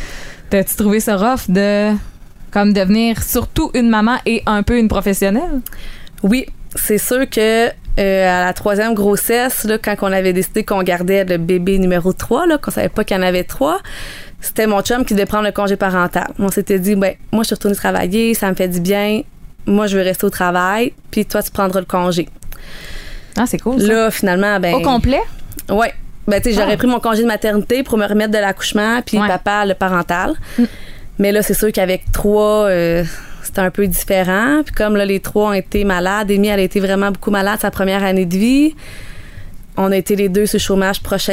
T'as-tu trouvé ça rough de comme devenir surtout une maman et un peu une professionnelle? Oui, c'est sûr que à la troisième grossesse, là, quand on avait décidé qu'on gardait le bébé numéro 3, là, qu'on savait pas qu'il y en avait trois, c'était mon chum qui devait prendre le congé parental. On s'était dit, ben, moi, je suis retournée travailler, ça me fait du bien. moi, je veux rester au travail, puis toi, tu prendras le congé. Ah, c'est cool. Ça. Là, finalement, ben. Au complet? Ouais. Ben, tu sais, j'aurais Ah. pris mon congé de maternité pour me remettre de l'accouchement, puis Ouais. papa, le parental. Mm. Mais là, c'est sûr qu'avec trois, euh, un peu différent. Puis comme là, les trois ont été malades, Amy, elle a été vraiment beaucoup malade sa première année de vie. On a été les deux sur chômage proche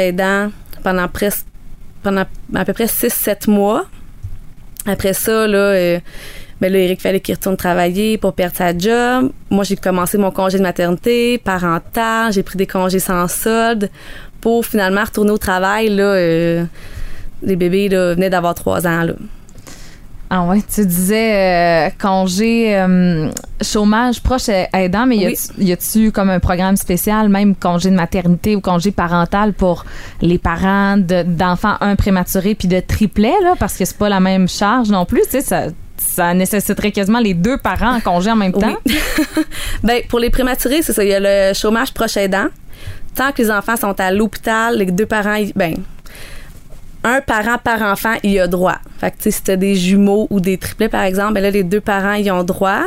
pendant pendant à peu près 6-7 mois. Après ça, là, euh, ben Eric fallait qu'il retourne travailler pour perdre sa job. Moi, j'ai commencé mon congé de maternité, parental, j'ai pris des congés sans solde pour finalement retourner au travail. Là, euh, les bébés là, venaient d'avoir trois ans. Là. Ah ouais, tu disais euh, congé euh, chômage proche aidant, mais y Oui. a-tu- y a-tu comme un programme spécial, même congé de maternité ou congé parental pour les parents de- d'enfants un prématuré puis de triplets là, parce que c'est pas la même charge non plus, tu sais ça ça nécessiterait quasiment les deux parents en congé en même temps. Oui. Ben, pour les prématurés, c'est ça. Il y a le chômage proche aidant. Tant que les enfants sont à l'hôpital, les deux parents, ben, un parent par enfant, il y a droit. Fait que, tu sais, si t'as des jumeaux ou des triplets, par exemple, ben là, les deux parents, y ont droit.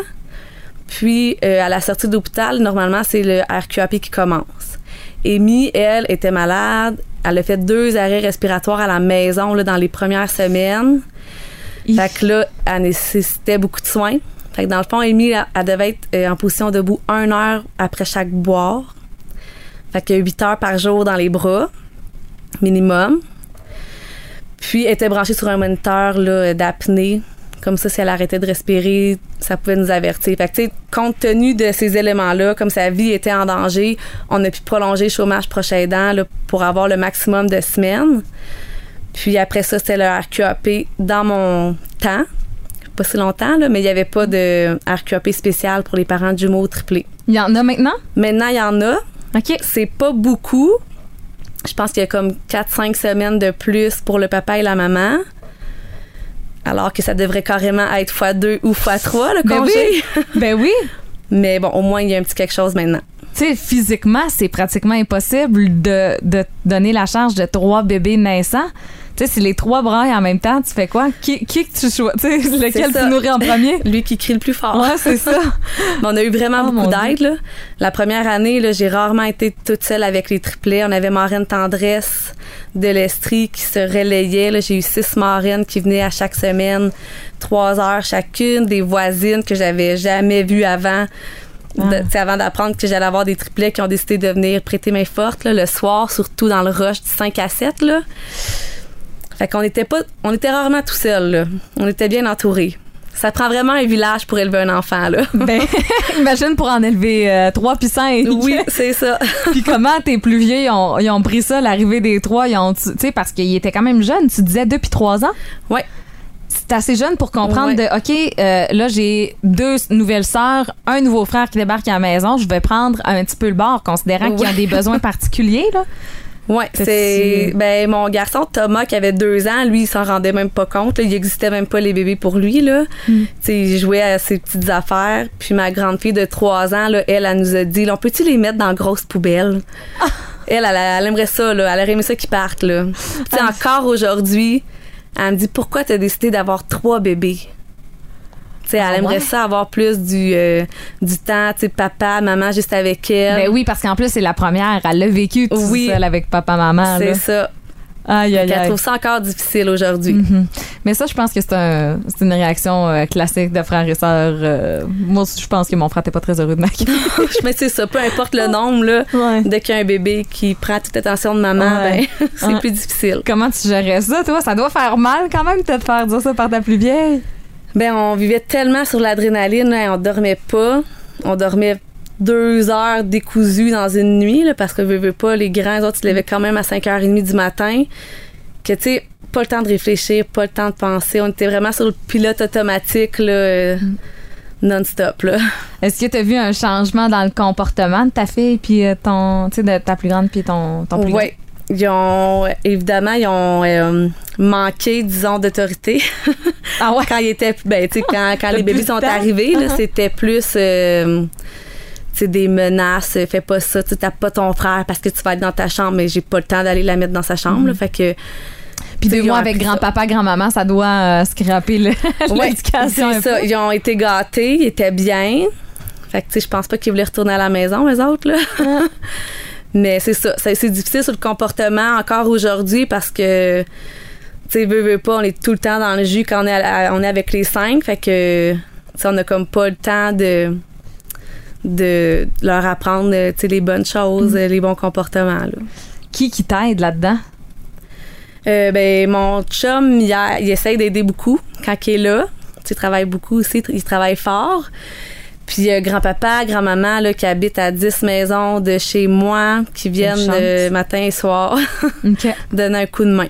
Puis, euh, à la sortie de l'hôpital, normalement, c'est le RQAP qui commence. Amy, elle, était malade. Elle a fait deux arrêts respiratoires à la maison là, dans les premières semaines. Fait que là, elle nécessitait beaucoup de soins. Fait que dans le fond, Amy, elle, elle devait être euh, en position debout une heure après chaque boire. Fait que 8 heures par jour dans les bras, minimum. Puis, elle était branchée sur un moniteur là, d'apnée. Comme ça, si elle arrêtait de respirer, ça pouvait nous avertir. Fait que, compte tenu de ces éléments-là, comme sa vie était en danger, on a pu prolonger le chômage proche aidant là, pour avoir le maximum de semaines. Puis après ça, c'était le RQAP dans mon temps. Pas si longtemps, là, mais il n'y avait pas de RQAP spécial pour les parents de jumeaux triplés. Il y en a maintenant? Maintenant, il y en a. OK. C'est pas beaucoup. Je pense qu'il y a comme 4-5 semaines de plus pour le papa et la maman. Alors que ça devrait carrément être x2 ou x3, le Ben congé. oui. ben oui. Mais bon, au moins, il y a un petit quelque chose maintenant. Tu sais, physiquement, c'est pratiquement impossible de, de donner la charge de trois bébés naissants. Tu sais, si les trois braillent en même temps, tu fais quoi? Qui, qui que tu choisis? Tu sais, lequel tu nourris en premier? Lui qui crie le plus fort. Ouais, c'est ça. Mais on a eu vraiment Oh, beaucoup d'aide. là. La première année, là, j'ai rarement été toute seule avec les triplets. On avait marraine tendresse de l'Estrie qui se relayait. J'ai eu six marraines qui venaient à chaque semaine, trois heures chacune, des voisines que j'avais jamais vues avant. Ah. avant d'apprendre que j'allais avoir des triplets qui ont décidé de venir prêter main forte là, le soir, surtout dans le rush du 5 à 7. Là. Fait qu'on était pas, on était rarement tout seul. là. On était bien entourés. Ça prend vraiment un village pour élever un enfant là. ben, imagine pour en élever euh, trois puis cinq. Oui, c'est ça. Puis comment tes plus vieux, ils ont, ils ont pris ça, l'arrivée des trois, ils ont, tu sais, parce qu'ils étaient quand même jeunes. Tu disais deux puis trois ans? Ouais. C'est assez jeune pour comprendre Ouais. de, OK, euh, là, j'ai deux nouvelles sœurs, un nouveau frère qui débarque à la maison. Je vais prendre un petit peu le bord, considérant qu'ils ont Ouais. des besoins particuliers, là. Ouais, T'as-tu- c'est ben mon garçon Thomas qui avait deux ans, lui il s'en rendait même pas compte. là. il existait même pas les bébés pour lui là. Tu sais, il jouait à ses petites affaires. Puis ma grande fille de trois ans là, elle, elle nous a dit, là, on peut-tu les mettre dans la grosse poubelle? Ah! Elle, elle, elle aimerait ça là, elle aurait aimé ça qu'ils partent là. Tu sais, Ah. encore aujourd'hui, elle me dit pourquoi t'as décidé d'avoir trois bébés? Elle Ah aimerait ouais? ça avoir plus du du, du temps, tu papa, maman juste avec elle. Ben oui, parce qu'en plus, c'est la première. Elle l'a vécu tout Oui. seule avec papa-maman. c'est là. ça. Aïe, aïe, Elle aïe. trouve ça encore difficile aujourd'hui. Mhm. Mais ça, je pense que c'est un, c'est une réaction euh, classique de frères et sœurs. euh, moi, je pense que mon frère n'était pas très heureux de ma Mais c'est ça, peu importe le nombre, là, Ouais. dès qu'il y a un bébé qui prend toute l'attention de maman, Ouais. ben, c'est Ouais. plus difficile. Comment tu gérais ça, toi? Ça doit faire mal quand même de te faire dire ça par ta plus vieille. Ben, on vivait tellement sur l'adrénaline, là, on dormait pas. On dormait deux heures décousues dans une nuit, là, parce que veux, veux pas, les grands, les autres, ils se levaient quand même à 5h30 du matin. Que, tu sais, pas le temps de réfléchir, pas le temps de penser. On était vraiment sur le pilote automatique, là, euh, non-stop, là. Est-ce que tu as vu un changement dans le comportement de ta fille puis euh, ton, tu sais, de ta plus grande puis ton, ton plus Oui. Ils ont, évidemment, ils ont euh, manqué, disons, d'autorité. Ah ouais? quand il était ben tu sais quand, quand les bébés sont temps? arrivés Uh-huh. c'était plus euh, des menaces euh, fais pas ça tu tapes pas ton frère parce que tu vas être dans ta chambre mais j'ai pas le temps d'aller la mettre dans sa chambre Mm-hmm. là, fait que Puis deux mois avec grand-papa, grand-maman, ça doit euh, scraper Ouais, l'éducation. ça. peu. Ils ont été gâtés, ils étaient bien. Fait que, tu sais, je pense pas qu'ils voulaient retourner à la maison, les autres, là. Mais c'est ça. C'est difficile sur le comportement encore aujourd'hui parce que, tu sais, veux, veux pas, on est tout le temps dans le jus quand on est, à- on est avec les cinq. Fait que, tu sais, on a comme pas le temps de de leur apprendre euh, tu sais, les bonnes choses, euh, les bons comportements. Là. Qui qui t'aide là-dedans? Euh, ben, mon chum, il, a- il essaye d'aider beaucoup quand il est là. Tu sais, il travaille beaucoup aussi, il travaille fort. Puis euh, grand-papa, grand-maman là, qui habitent à 10 maisons de chez moi, qui viennent chance. euh, matin et soir donner un coup de main.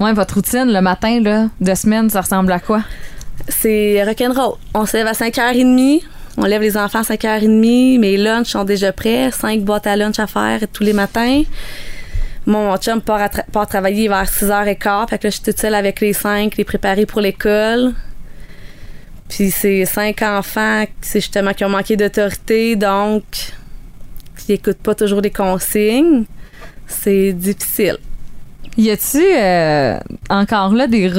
Ouais, votre routine le matin là, de semaine, ça ressemble à quoi? C'est rock'n'roll. On se lève à 5h30. On lève les enfants à 5h30. Mes lunchs sont déjà prêts. 5 boîtes à lunch à faire tous les matins. Mon chum part, à travailler vers 6h15. Fait que je suis toute seule avec les 5, les préparer pour l'école. Puis c'est cinq enfants c'est justement qui ont manqué d'autorité, donc qui n'écoutent pas toujours les consignes. C'est difficile. Y a-tu euh, encore là des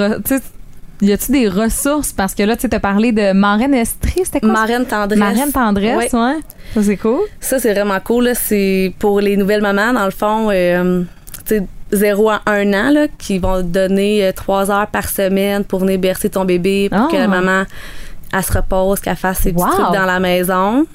y a-tu des ressources? Parce que là tu as parlé de marraine estrie, c'était quoi? Marraine tendresse. Marraine tendresse, ouais. Ça c'est cool. Ça, c'est vraiment cool. C'est pour les nouvelles mamans, dans le fond, euh, tu sais, 0 à 1 an, là, qui vont donner euh, trois heures par semaine pour venir bercer ton bébé, pour Ah. que la maman, elle se repose, qu'elle fasse ses petits trucs dans la maison.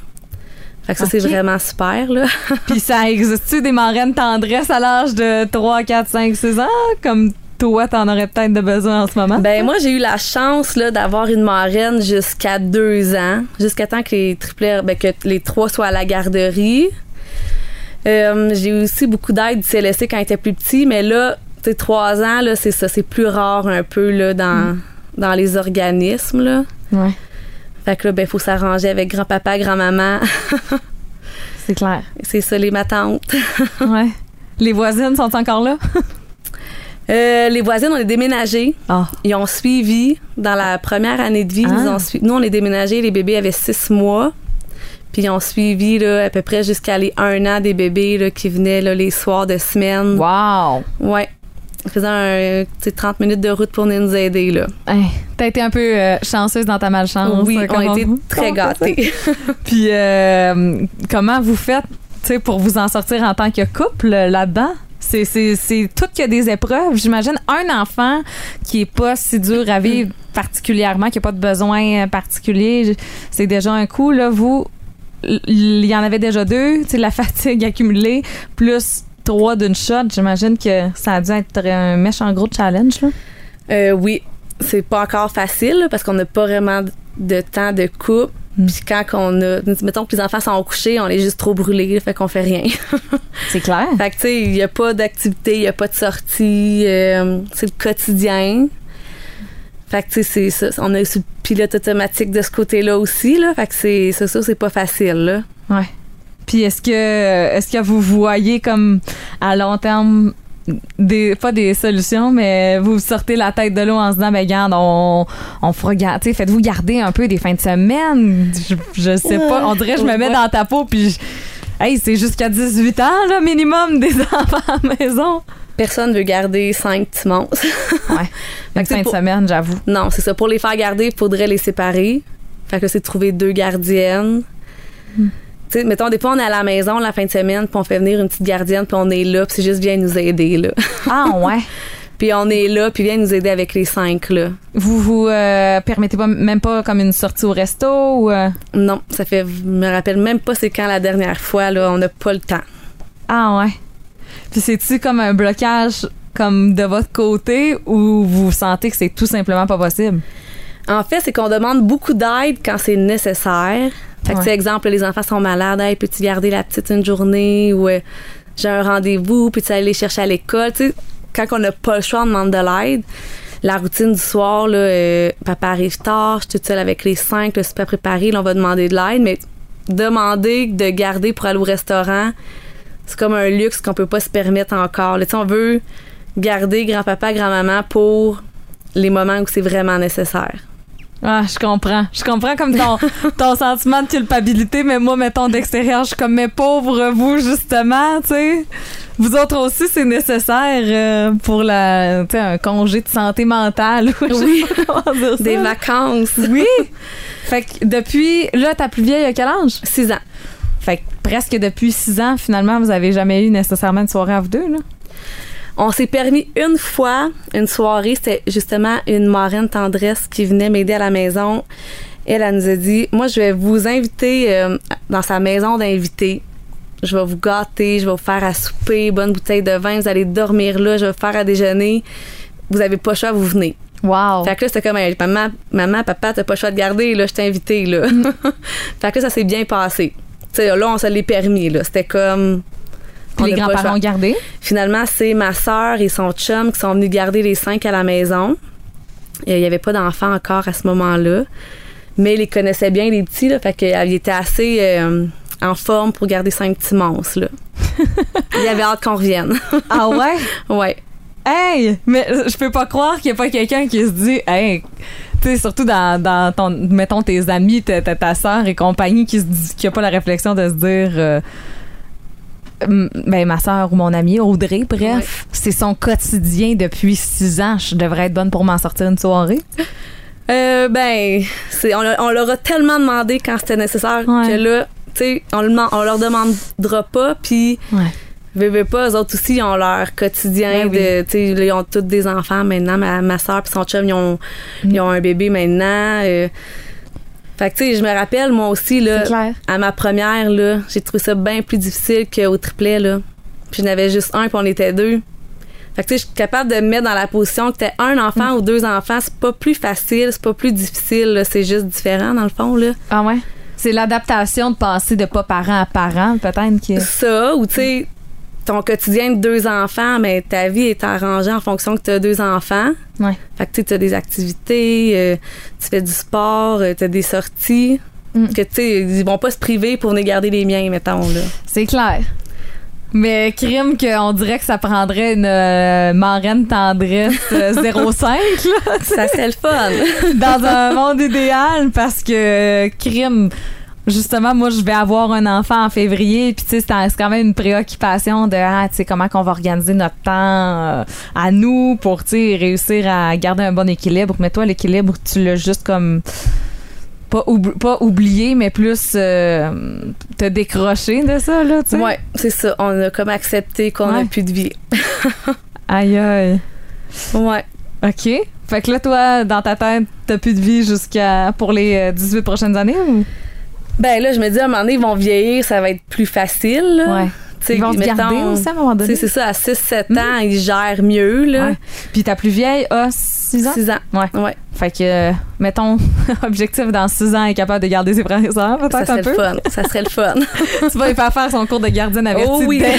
Fait que ça, c'est vraiment super, là. Puis ça existe-tu des marraines tendresse à l'âge de 3, 4, 5, 6 ans? Comme toi t'en aurais peut-être de besoin en ce moment? Ben moi j'ai eu la chance là d'avoir une marraine jusqu'à deux ans, jusqu'à temps que les triplets, ben, que les trois soient à la garderie. Euh, j'ai eu aussi beaucoup d'aide du CLSC quand étaient plus petits, mais là, tu trois ans là, c'est ça, c'est plus rare un peu là dans dans les organismes là. Ouais, Fait que là, ben faut s'arranger avec grand-papa, grand-maman. c'est clair. c'est ça les matantes. Ouais. Les voisines sont encore là? Euh, les voisines, on est déménagés. Ah. Ils ont suivi dans la première année de vie. Ah. Ils ont sui- Nous, on est déménagés, les bébés avaient six mois. Puis ils ont suivi là, à peu près jusqu'à les un an des bébés là, qui venaient là, les soirs de semaine. Wow! Ouais. Ils faisaient un, tu sais, 30 minutes de route pour venir nous aider. Là. Hey, T'as été un peu euh, chanceuse dans ta malchance. oui, euh, on a été très gâtés. Puis euh, comment vous faites pour vous en sortir en tant que couple euh, là-dedans? C'est, c'est, c'est tout qu'il y a des épreuves. J'imagine un enfant qui est pas si dur à vivre particulièrement, qui a pas de besoin particulier, c'est déjà un coup. Là, vous, il y en avait déjà deux, la fatigue accumulée, plus trois d'une shot. J'imagine que ça a dû être un méchant gros challenge. Là. Euh, oui, c'est pas encore facile parce qu'on n'a pas vraiment de temps de couple. Mm. Puis quand on a, mettons que les enfants sont couchés, on est juste trop brûlés, fait qu'on fait rien. C'est clair. Fait que, tu sais, il n'y a pas d'activité, il n'y a pas de sortie. euh, c'est le quotidien. Fait que, tu sais, c'est ça. On a eu ce pilote automatique de ce côté-là aussi, là. Fait que c'est c'est ça, c'est pas facile, là. Ouais. Puis est-ce que est-ce que vous voyez comme à long terme des pas des solutions mais vous sortez la tête de l'eau en se disant ben regarde on on fera gar- tu sais faites-vous garder un peu des fins de semaine je, je sais pas on dirait je me mets Ouais. dans ta peau puis je- hey c'est jusqu'à 18 ans là minimum des enfants à la maison Personne veut garder cinq petits monstres. ouais Fait une fin de semaine j'avoue non, c'est ça. Pour les faire garder, il faudrait les séparer. Fait que c'est de trouver deux gardiennes. Tu sais, mettons, des fois, on est à la maison la fin de semaine, puis on fait venir une petite gardienne, puis on est là, puis c'est juste viens nous aider, là. ah ouais puis on est là, puis viens nous aider avec les cinq, là. vous vous euh, permettez pas même pas comme une sortie au resto ou euh, Non, ça fait. Je me rappelle même pas c'est quand la dernière fois, là. On n'a pas le temps. Ah ouais. Puis c'est-tu comme un blocage comme de votre côté ou vous sentez que c'est tout simplement pas possible? En fait, c'est qu'on demande beaucoup d'aide quand c'est nécessaire. Fait que, Ouais. exemple, les enfants sont malades, hey, peux-tu garder la petite une journée ou euh, j'ai un rendez-vous, puis tu aller les chercher à l'école? Tu sais, quand on n'a pas le choix, on demande de l'aide. La routine du soir, là, euh, papa arrive tard, je suis toute seule avec les cinq, le super préparé, là, on va demander de l'aide, mais demander de garder pour aller au restaurant, c'est comme un luxe qu'on peut pas se permettre encore. Là, tu sais, on veut garder grand-papa, grand-maman pour les moments où c'est vraiment nécessaire. Ah, je comprends. Je comprends comme ton, ton sentiment de culpabilité, mais moi, mettons, d'extérieur, je suis comme, mes pauvres, vous, justement, tu sais. Vous autres aussi, c'est nécessaire euh, pour la, un congé de santé mentale. Oui. Dire ça. Des vacances. Oui. Fait que depuis, là, ta plus vieille a quel âge? 6 ans. Fait que presque depuis six ans, finalement, vous avez jamais eu nécessairement une soirée à vous deux, là? On s'est permis une fois une soirée, c'était justement une marraine tendresse qui venait m'aider à la maison. Elle, elle nous a dit Moi, je vais vous inviter euh, dans sa maison d'invités. Je vais vous gâter, je vais vous faire à souper, bonne bouteille de vin, vous allez dormir là, je vais vous faire à déjeuner. Vous avez pas le choix, vous venez. Wow. Fait que là, c'était comme, Hey, maman, maman, papa, t'as pas le choix de garder, là, je t'ai invité, là. fait que là, ça s'est bien passé. Tu sais, là, on se l'est permis, là. C'était comme. Puis on les n'a grands-parents ont gardé? Finalement, c'est ma sœur et son chum qui sont venus garder les cinq à la maison. Et Il n'y avait pas d'enfants encore à ce moment-là. Mais ils les connaissaient bien, les petits, là. Fait qu'ils étaient assez euh, en forme pour garder cinq petits monstres, là. Il y avait hâte qu'on revienne. Ah ouais? ouais. Hey! Mais euh, je peux pas croire qu'il y a pas quelqu'un qui se dit, hey, tu sais, surtout dans, dans ton, mettons, tes amis, ta, ta, ta soeur et compagnie, qui dit, qui a pas la réflexion de se dire, euh, ben, ma soeur ou mon ami Audrey, bref, c'est son quotidien depuis six ans. Je devrais être bonne pour m'en sortir une soirée. Euh, ben, c'est, on, leur- on leur a tellement demandé quand c'était nécessaire Ouais. que là, tu sais, on, le on leur demandera pas, puis Ouais. veux pas, eux autres aussi, ils ont leur quotidien Ben oui. de, ils ont tous des enfants maintenant, ma, ma soeur puis son chum, ils ont, Mm. ils ont un bébé maintenant. euh. Fait que, tu sais, je me rappelle, moi aussi, là, à ma première, là, j'ai trouvé ça bien plus difficile qu'au triplet, là. Puis je n'avais juste un, puis on était deux. Fait que, tu sais, je suis capable de me mettre dans la position que t'es un enfant ou deux enfants. C'est pas plus facile, c'est pas plus difficile. C'est juste différent, dans le fond, là. Ah ouais? C'est l'adaptation de passer de pas parent à parent, peut-être que. Ça, ou tu sais, ton quotidien de deux enfants, mais ta vie est arrangée en fonction que tu as deux enfants. Ouais. Fait que tu as des activités, euh, tu fais du sport, tu as des sorties. Mm. Que tu sais, ils vont pas se priver pour venir garder les miens, mettons, là. C'est clair. Mais crime qu'on dirait que ça prendrait une euh, marraine tendresse euh, 05 là, Ça serait le fun. dans un monde idéal parce que euh, crime justement moi je vais avoir un enfant en février puis tu sais c'est quand même une préoccupation de ah, tu sais comment qu'on va organiser notre temps euh, à nous pour tu sais réussir à garder un bon équilibre mais toi l'équilibre tu l'as juste comme pas, oubli- pas oublié mais plus euh, te décrocher de ça là tu sais? Ouais, c'est ça. On a comme accepté qu'on Ouais. a plus de vie. Aïe aïe. Ouais. OK. Fait que là, toi, dans ta tête, t'as plus de vie jusqu'à pour les euh, 18 prochaines années ou? Ben là, je me dis, à un moment donné, ils vont vieillir, ça va être plus facile. Là. Ils vont garder aussi à un moment donné. C'est ça, à 6-7 ans, ils gèrent mieux. Là. Ouais. Puis ta plus vieille a 6 ans? 6 ans. Ouais. Ouais. Fait que, mettons, objectif dans 6 ans, est capable de garder ses frères et sœurs, peut-être un peu? fun. Ça serait le fun. tu vas lui faire faire son cours de gardienne avertie Oh oui. dès,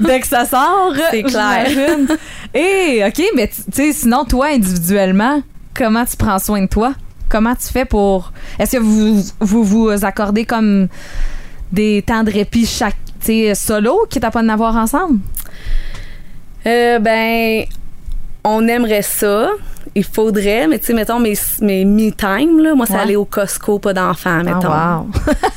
dès que ça sort. C'est clair. Et, OK, mais tu sais, sinon, toi, individuellement, comment tu prends soin de toi? Comment tu fais pour. Est-ce que vous vous, vous accordez comme des temps de répit chaque. Tu sais, solo, quitte à pas en avoir ensemble? Euh, ben, on aimerait ça. Il faudrait, mais tu sais, mettons, mes, mes me-time, là, moi, c'est Ouais. aller au Costco, pas d'enfants, mettons. Ah, wow.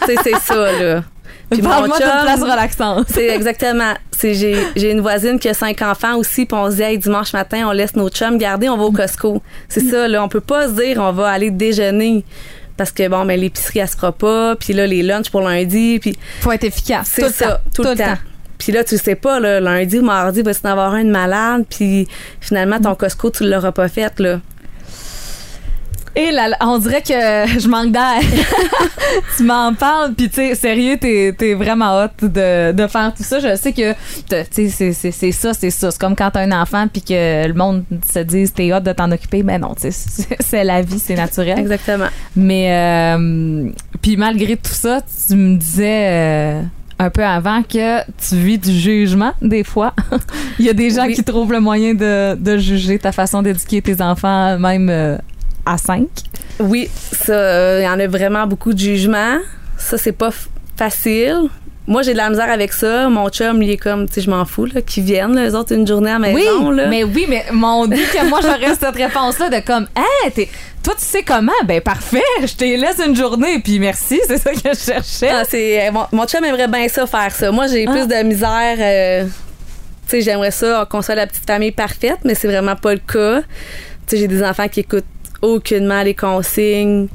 Tu sais, c'est ça, là. Parle-moi d'une place relaxante. C'est exactement. C'est j'ai j'ai une voisine qui a cinq enfants aussi, puis on se dit hey, dimanche matin on laisse nos chums garder, on va au Costco. C'est ça là, on peut pas se dire on va aller déjeuner parce que bon mais l'épicerie elle se fera pas, puis là les lunchs pour lundi, puis Faut être efficace. c'est ça temps. tout, le temps. Puis là tu sais pas là, lundi ou mardi va tu en avoir un de malade, puis finalement ton Costco tu l'auras pas fait là. Et là, là, on dirait que je manque d'air. tu m'en parles, puis tu sais, sérieux, t'es es vraiment hot de, de faire tout ça. Je sais que, tu sais, c'est- ça, c'est ça. C'est comme quand t'as un enfant, puis que le monde se dise t'es hot de t'en occuper. Mais non, c'est c'est la vie, c'est naturel. Exactement. Mais, euh, puis malgré tout ça, tu me disais euh, un peu avant que tu vis du jugement, des fois. Il y a des gens Oui. qui trouvent le moyen de, de juger ta façon d'éduquer tes enfants, même euh, à 5. Oui, ça, il y en a vraiment beaucoup de jugements. Ça, c'est pas facile. moi, j'ai de la misère avec ça. Mon chum, il est comme, tu sais, je m'en fous, là, qu'ils viennent, là, eux autres, une journée à la Oui, maison, là. mais oui, mais m'ont dit que moi, j'aurais cette réponse-là de comme, hey, t'es- toi, tu sais comment? Ben, parfait, je te laisse une journée, puis merci, c'est ça que je cherchais. Ah, c'est, euh, mon, mon chum aimerait bien ça, faire ça. Moi, j'ai Ah. plus de misère. euh, tu sais, j'aimerais ça qu'on soit la petite famille parfaite, mais c'est vraiment pas le cas. Tu sais, j'ai des enfants qui écoutent aucunement les consignes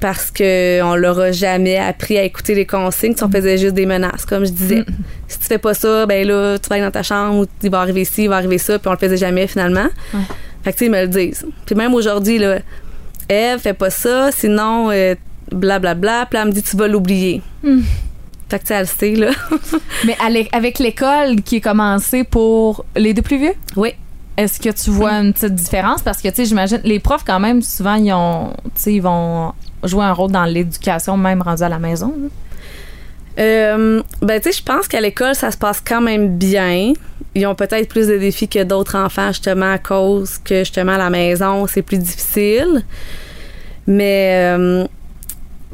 parce que on leur a jamais appris à écouter les consignes. Sais, On faisait juste des menaces, comme je disais. Si tu fais pas ça, ben là, tu vas aller dans ta chambre, ou il va arriver ci, il va arriver ça, puis on le faisait jamais finalement. Ouais. Fait que tu sais, ils me le disent. Puis même aujourd'hui, là, Eve, fais pas ça, sinon, euh, blablabla. Puis là, elle me dit, tu vas l'oublier. Fait que tu sais, elle le sait, là. Mais avec l'école qui est commencée pour les deux plus vieux, oui. Est-ce que tu vois une petite différence? Parce que, tu sais, j'imagine, les profs, quand même, souvent, ils ont, ils vont jouer un rôle dans l'éducation, même rendu à la maison. Euh, ben, tu sais, je pense qu'à l'école, ça se passe quand même bien. Ils ont peut-être plus de défis que d'autres enfants, justement, à cause que, justement, à la maison, c'est plus difficile. Mais, euh,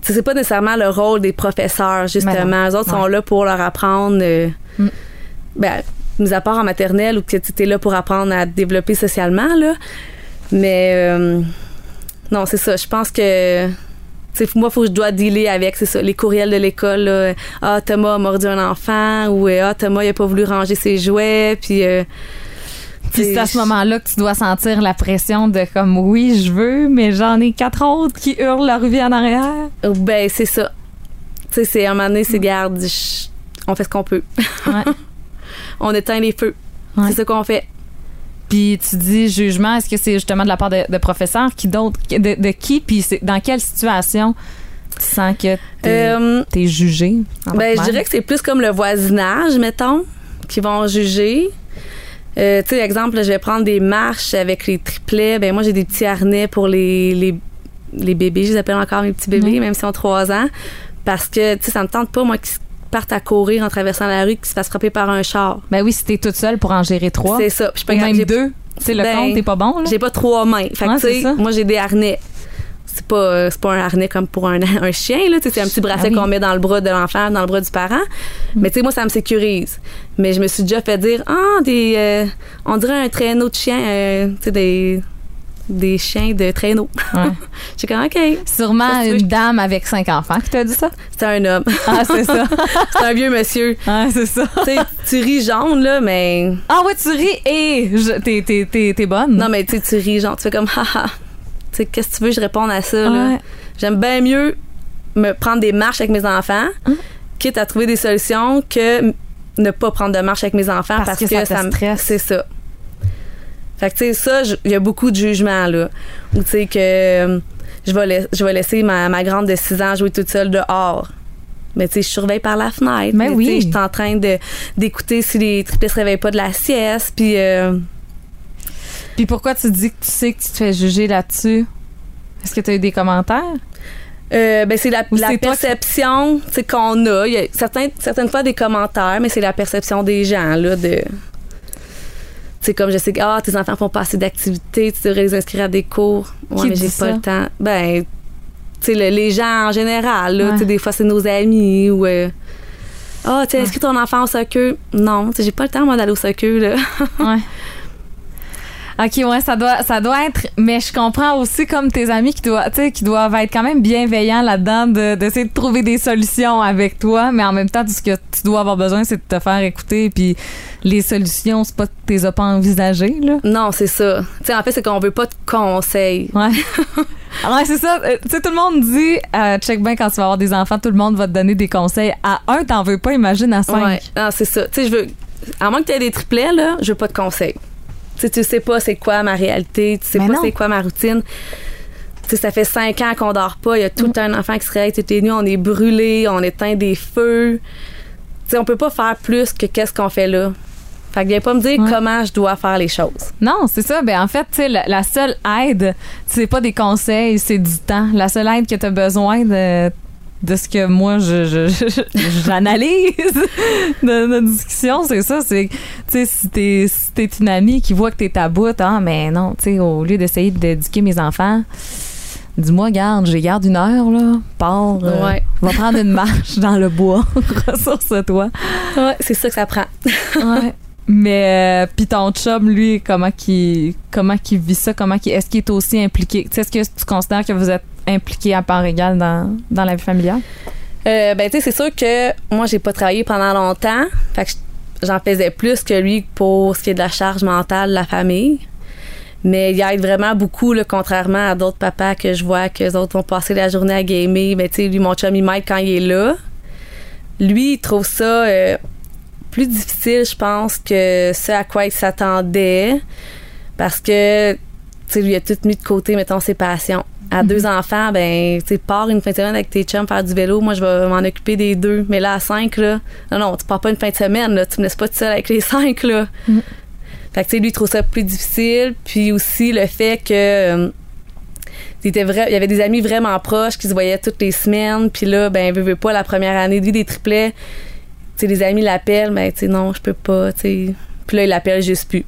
tu sais, c'est pas nécessairement le rôle des professeurs, justement. Eux autres sont là pour leur apprendre, euh, Mm. ben, mis à part en maternelle, où que tu es là pour apprendre à te développer socialement, là. Mais, euh, non, c'est ça. Je pense que moi faut que je dois dealer avec c'est ça les courriels de l'école ah Thomas a mordu un enfant ou euh, ah Thomas il a pas voulu ranger ses jouets puis euh, Puis c'est à ce moment-là que tu dois sentir la pression de comme oui, je veux, mais j'en ai quatre autres qui hurlent leur vie en arrière. ben c'est ça tu sais c'est à un moment donné c'est garde je- on fait ce qu'on peut Ouais. on éteint les feux Ouais. c'est ce qu'on fait Puis tu dis jugement, est-ce que c'est justement de la part de, de professeurs qui d'autres de, de qui? Puis c'est dans quelle situation tu sens que t'es Euh, t'es jugé ben je dirais que c'est plus comme le voisinage mettons qui vont juger Euh, tu sais, exemple, là, je vais prendre des marches avec les triplets. Ben moi, j'ai des petits harnais pour les, les, les bébés. Je les appelle encore mes petits bébés, même s'ils ont trois ans. Parce que, tu sais, ça me tente pas, moi, qu'ils partent à courir en traversant la rue, qu'ils se fassent frapper par un char. Ben oui, si t'es toute seule pour en gérer trois, C'est ça. Puis je capable- même deux, tu sais le Ben, compte t'es pas bon là. J'ai pas trois mains. Fait que, Ouais, c'est ça. moi, j'ai des harnais. C'est pas, euh, c'est pas un harnais comme pour un, un chien, là. Tu sais, c'est un petit bracelet Ah oui. Mm. qu'on met dans le bras de l'enfant, dans le bras du parent. Mais, tu sais, moi, ça me sécurise. Mais je me suis déjà fait dire, ah, des, euh, on dirait un traîneau de chien, euh, tu sais, des, des chiens de traîneau. Ouais. J'ai comme, OK. Sûrement que une dame avec cinq enfants qui t'a dit ça? C'est un homme. Ah c'est ça. c'est un vieux monsieur. ah c'est ça. tu ris jaune, là, mais. Ah ouais, tu ris et je- t'es t'es t'es t'es bonne. Non, mais tu tu ris jaune. Tu fais comme, haha. Tu sais, qu'est-ce que tu veux, je réponds à ça, là? Ouais. J'aime bien mieux me prendre des marches avec mes enfants, Hein? quitte à trouver des solutions que ne pas prendre de marche avec mes enfants Parce parce, que ça me stresse. C'est ça. Fait que, tu sais, ça, il y a beaucoup de jugements, là. Ou, tu sais, que euh, je vais, laiss- je vais laisser ma, ma grande de 6 ans jouer toute seule dehors. Mais, tu sais, je surveille par la fenêtre. Mais oui. Je suis en train d'écouter si les triplets se réveillent pas de la sieste. Puis, euh, Puis pourquoi tu dis que tu sais que tu te fais juger là-dessus? Est-ce que tu as eu des commentaires? Euh, ben c'est la, la perception qu'on a. Il y a certains, certaines fois des commentaires, mais c'est la perception des gens là de. C'est comme je sais que ah, tes enfants font pas assez d'activités, tu devrais les inscrire à des cours. Ouais, Qui mais j'ai pas le temps. Ben, tu sais, le- les gens en général, là, Ouais. tu sais, des fois c'est nos amis ou. euh, ah, tu as inscrit ton enfant au soccer? Non, tu sais, j'ai pas le temps, moi, d'aller au soccer, là. Ouais. OK, ouais, ça doit, ça doit être. Mais je comprends aussi comme tes amis qui doivent, qui doivent être quand même bienveillants là-dedans, de- d'essayer de, trouver des solutions avec toi, mais en même temps, tout ce que tu dois avoir besoin, c'est de te faire écouter. Puis les solutions, c'est pas que tu les as pas envisagées, là? non, c'est ça. Tu sais, en fait, c'est qu'on veut pas de conseils. Ouais. Alors, c'est ça. Euh, Tu sais, tout le monde dit, euh, check bien quand tu vas avoir des enfants, tout le monde va te donner des conseils. À un, t'en veux pas, imagine à cinq. Ouais, non, c'est ça. Tu sais, je veux. À moins que tu aies des triplets, là, je veux pas de conseils. Tu sais, tu sais pas c'est quoi ma réalité, tu sais Mais pas c'est quoi ma routine. Tu sais, ça fait cinq ans qu'on dort pas. Il y a tout temps un enfant qui se réveille toutes les nuits. On est brûlé, on éteint des feux. Tu sais, on peut pas faire plus que qu'est-ce qu'on fait là. Fait que viens pas me dire Ouais. comment je dois faire les choses. Non, c'est ça. Ben en fait, tu sais, la, la seule aide, c'est pas des conseils, c'est du temps. La seule aide que tu as besoin de de ce que moi je je- je- j'analyse de notre discussion, c'est ça. C'est, tu sais, si t'es si t'es une amie qui voit que t'es à bout, ah mais non, tu sais, au lieu d'essayer d'éduquer mes enfants, dis-moi, garde, j'ai garde une heure, là, pars, euh, Ouais. va prendre une marche dans le bois, ressource-toi. Ouais, c'est ça que ça prend. Ouais. Mais euh, puis ton chum, lui, comment qu'il comment qu'il vit ça, comment est-ce qu'il est aussi impliqué? Est-ce que tu considères que vous êtes impliqué à part égale dans, dans la vie familiale? Euh, ben, tu sais, c'est sûr que moi, j'ai pas travaillé pendant longtemps. Fait que j'en faisais plus que lui pour ce qui est de la charge mentale de la famille. Mais il aide vraiment beaucoup, là, contrairement à d'autres papas que je vois que les autres vont passer la journée à gamer. Ben, tu sais, lui, mon chum, il m'aide quand il est là. Lui, il trouve ça euh, plus difficile, je pense, que ce à quoi il s'attendait. Parce que, tu sais, lui, a tout mis de côté, mettons, ses passions. À deux enfants, ben, tu sais, pars une fin de semaine avec tes chums faire du vélo. Moi, je vais m'en occuper des deux. Mais là, à cinq, là, non, non, tu pars pas une fin de semaine, là. Tu me laisses pas tout seul avec les cinq, là. Fait que, tu sais, lui, il trouve ça plus difficile. Puis aussi, le fait que. euh, il, était vrai, il y avait des amis vraiment proches qui se voyaient toutes les semaines. Puis là, ben, veut, veut pas, la première année de vie des triplets, sais, les amis l'appellent, ben, tu sais, non, je peux pas, tu sais. Puis là, il l'appelle juste plus.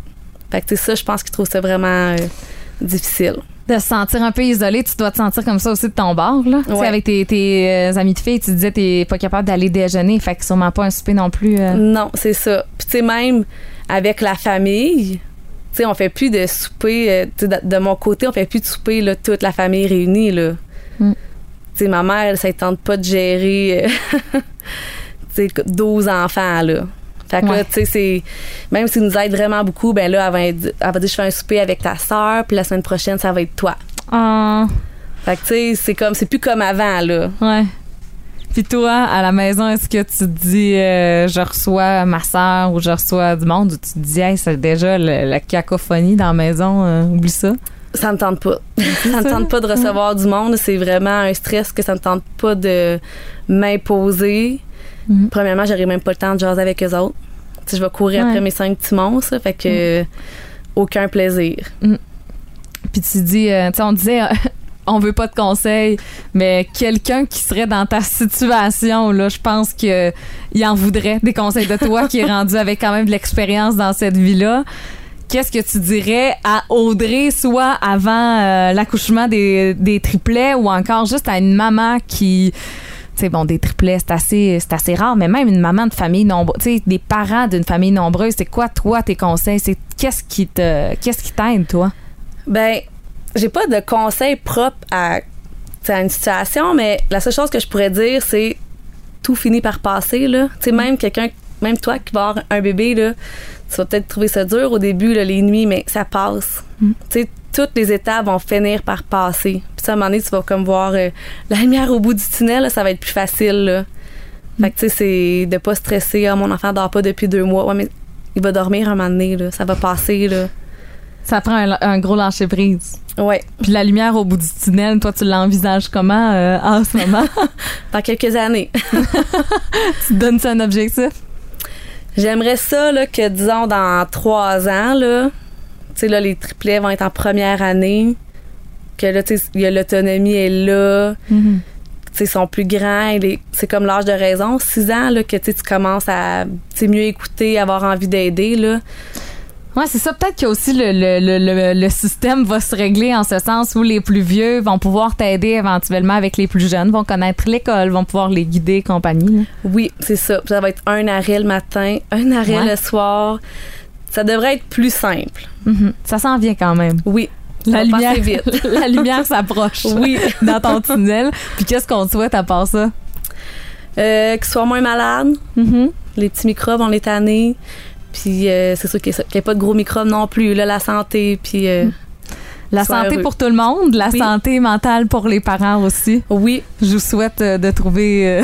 Fait que, tu sais, ça, je pense qu'il trouve ça vraiment euh, difficile. De se sentir un peu isolé, tu dois te sentir comme ça aussi de ton bord, là. Tu sais, avec tes, tes euh, amis de filles, tu disais que t'es pas capable d'aller déjeuner, fait que sûrement pas un souper non plus. euh. Non, c'est ça. Puis tu sais, même avec la famille, tu sais, on fait plus de souper. de, de mon côté, on fait plus de souper, là, toute la famille réunie, là. Mm. Tu sais, ma mère, elle, ça ne tente pas de gérer, 12 enfants, là. Fait que Ouais. là, tu sais, c'est. Même s'ils nous aident vraiment beaucoup, ben là, elle va, être- elle va dire, je fais un souper avec ta soeur, puis la semaine prochaine, ça va être toi. Ah, Fait que, tu sais, c'est comme, c'est plus comme avant, là. ouais. Puis toi, à la maison, est-ce que tu te dis euh, je reçois ma soeur ou je reçois du monde ou tu te dis hey, c'est déjà le- la cacophonie dans la maison, euh, oublie ça? Ça me tente pas. ça me tente pas de recevoir du monde. C'est vraiment un stress que ça me tente pas de m'imposer. Mhm. Premièrement, j'aurais même pas le temps de jaser avec eux autres. Je vais courir Ouais. après mes cinq petits monstres, ça fait que aucun plaisir. Puis tu dis, euh, tu sais, on disait, on veut pas de conseils, mais quelqu'un qui serait dans ta situation, là, je pense que il en voudrait des conseils de toi qui est rendu avec quand même de l'expérience dans cette vie-là. Qu'est-ce que tu dirais à Audrey, soit avant euh, l'accouchement des, des triplets ou encore juste à une maman qui. Sais, bon, des triplets, c'est assez, c'est assez rare, mais même une maman de famille nombreuse, tu sais, des parents d'une famille nombreuse, c'est quoi, toi, tes conseils? C'est qu'est-ce qui te, qu'est-ce qui t'aide, toi? Ben, j'ai pas de conseils propres à, à une situation, mais la seule chose que je pourrais dire, c'est tout finit par passer, là. Tu sais, même quelqu'un, même toi qui vas avoir un bébé, là, tu vas peut-être trouver ça dur au début, là, les nuits, mais ça passe. Tu sais, toutes les étapes vont finir par passer. Puis ça, à un moment donné, tu vas comme voir euh, la lumière au bout du tunnel, là, ça va être plus facile, là. Fait que, tu sais, c'est de pas stresser. Ah, mon enfant dort pas depuis deux mois. Ouais, mais il va dormir un moment donné, là. Ça va passer, là. Ça prend un, un gros lâcher prise. Ouais. Puis la lumière au bout du tunnel, toi, tu l'envisages comment euh, en ce moment? Dans quelques années. tu te donnes un objectif? J'aimerais ça, là, que disons dans trois ans, là, sais, là, les triplets vont être en première année, que là, tu sais, l'autonomie est là, ils sont plus grands, c'est comme l'âge de raison, six ans, là, que tu commences à, mieux écouter, avoir envie d'aider, là. Ouais, c'est ça. Peut-être que aussi le, le, le, le, système va se régler en ce sens où les plus vieux vont pouvoir t'aider éventuellement avec les plus jeunes, vont connaître l'école, vont pouvoir les guider et compagnie. là. Oui, c'est ça. Ça va être un arrêt le matin, un arrêt Ouais. le soir. Ça devrait être plus simple. Mhm. Ça s'en vient quand même. Oui. La lumière, vite. la lumière s'approche Oui. dans ton tunnel. Puis qu'est-ce qu'on te souhaite à part ça? Euh, qu'ils soient moins malades. Mhm. Les petits microbes, on les tanné. Puis euh, c'est sûr qu'il n'y ait pas de gros microbes non plus. Là, la santé, puis... euh, La Sois santé heureux. pour tout le monde, la Oui. santé mentale pour les parents aussi. oui, Je vous souhaite euh, de trouver euh,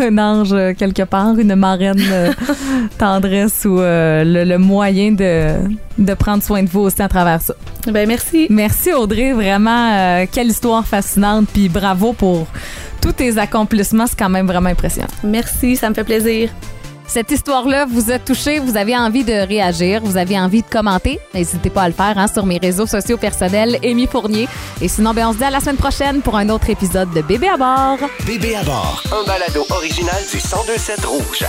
un ange euh, quelque part, une marraine tendresse ou le, le moyen de, de prendre soin de vous aussi à travers ça. ben merci. Merci Audrey, vraiment, euh, quelle histoire fascinante, puis bravo pour tous tes accomplissements, c'est quand même vraiment impressionnant. Merci, ça me fait plaisir. Cette histoire-là vous a touché, vous avez envie de réagir, vous avez envie de commenter, n'hésitez pas à le faire hein, sur mes réseaux sociaux personnels, Amy Fournier. Et sinon, ben, on se dit à la semaine prochaine pour un autre épisode de Bébé à bord. Bébé à bord. Un balado original du 1027 Rouge.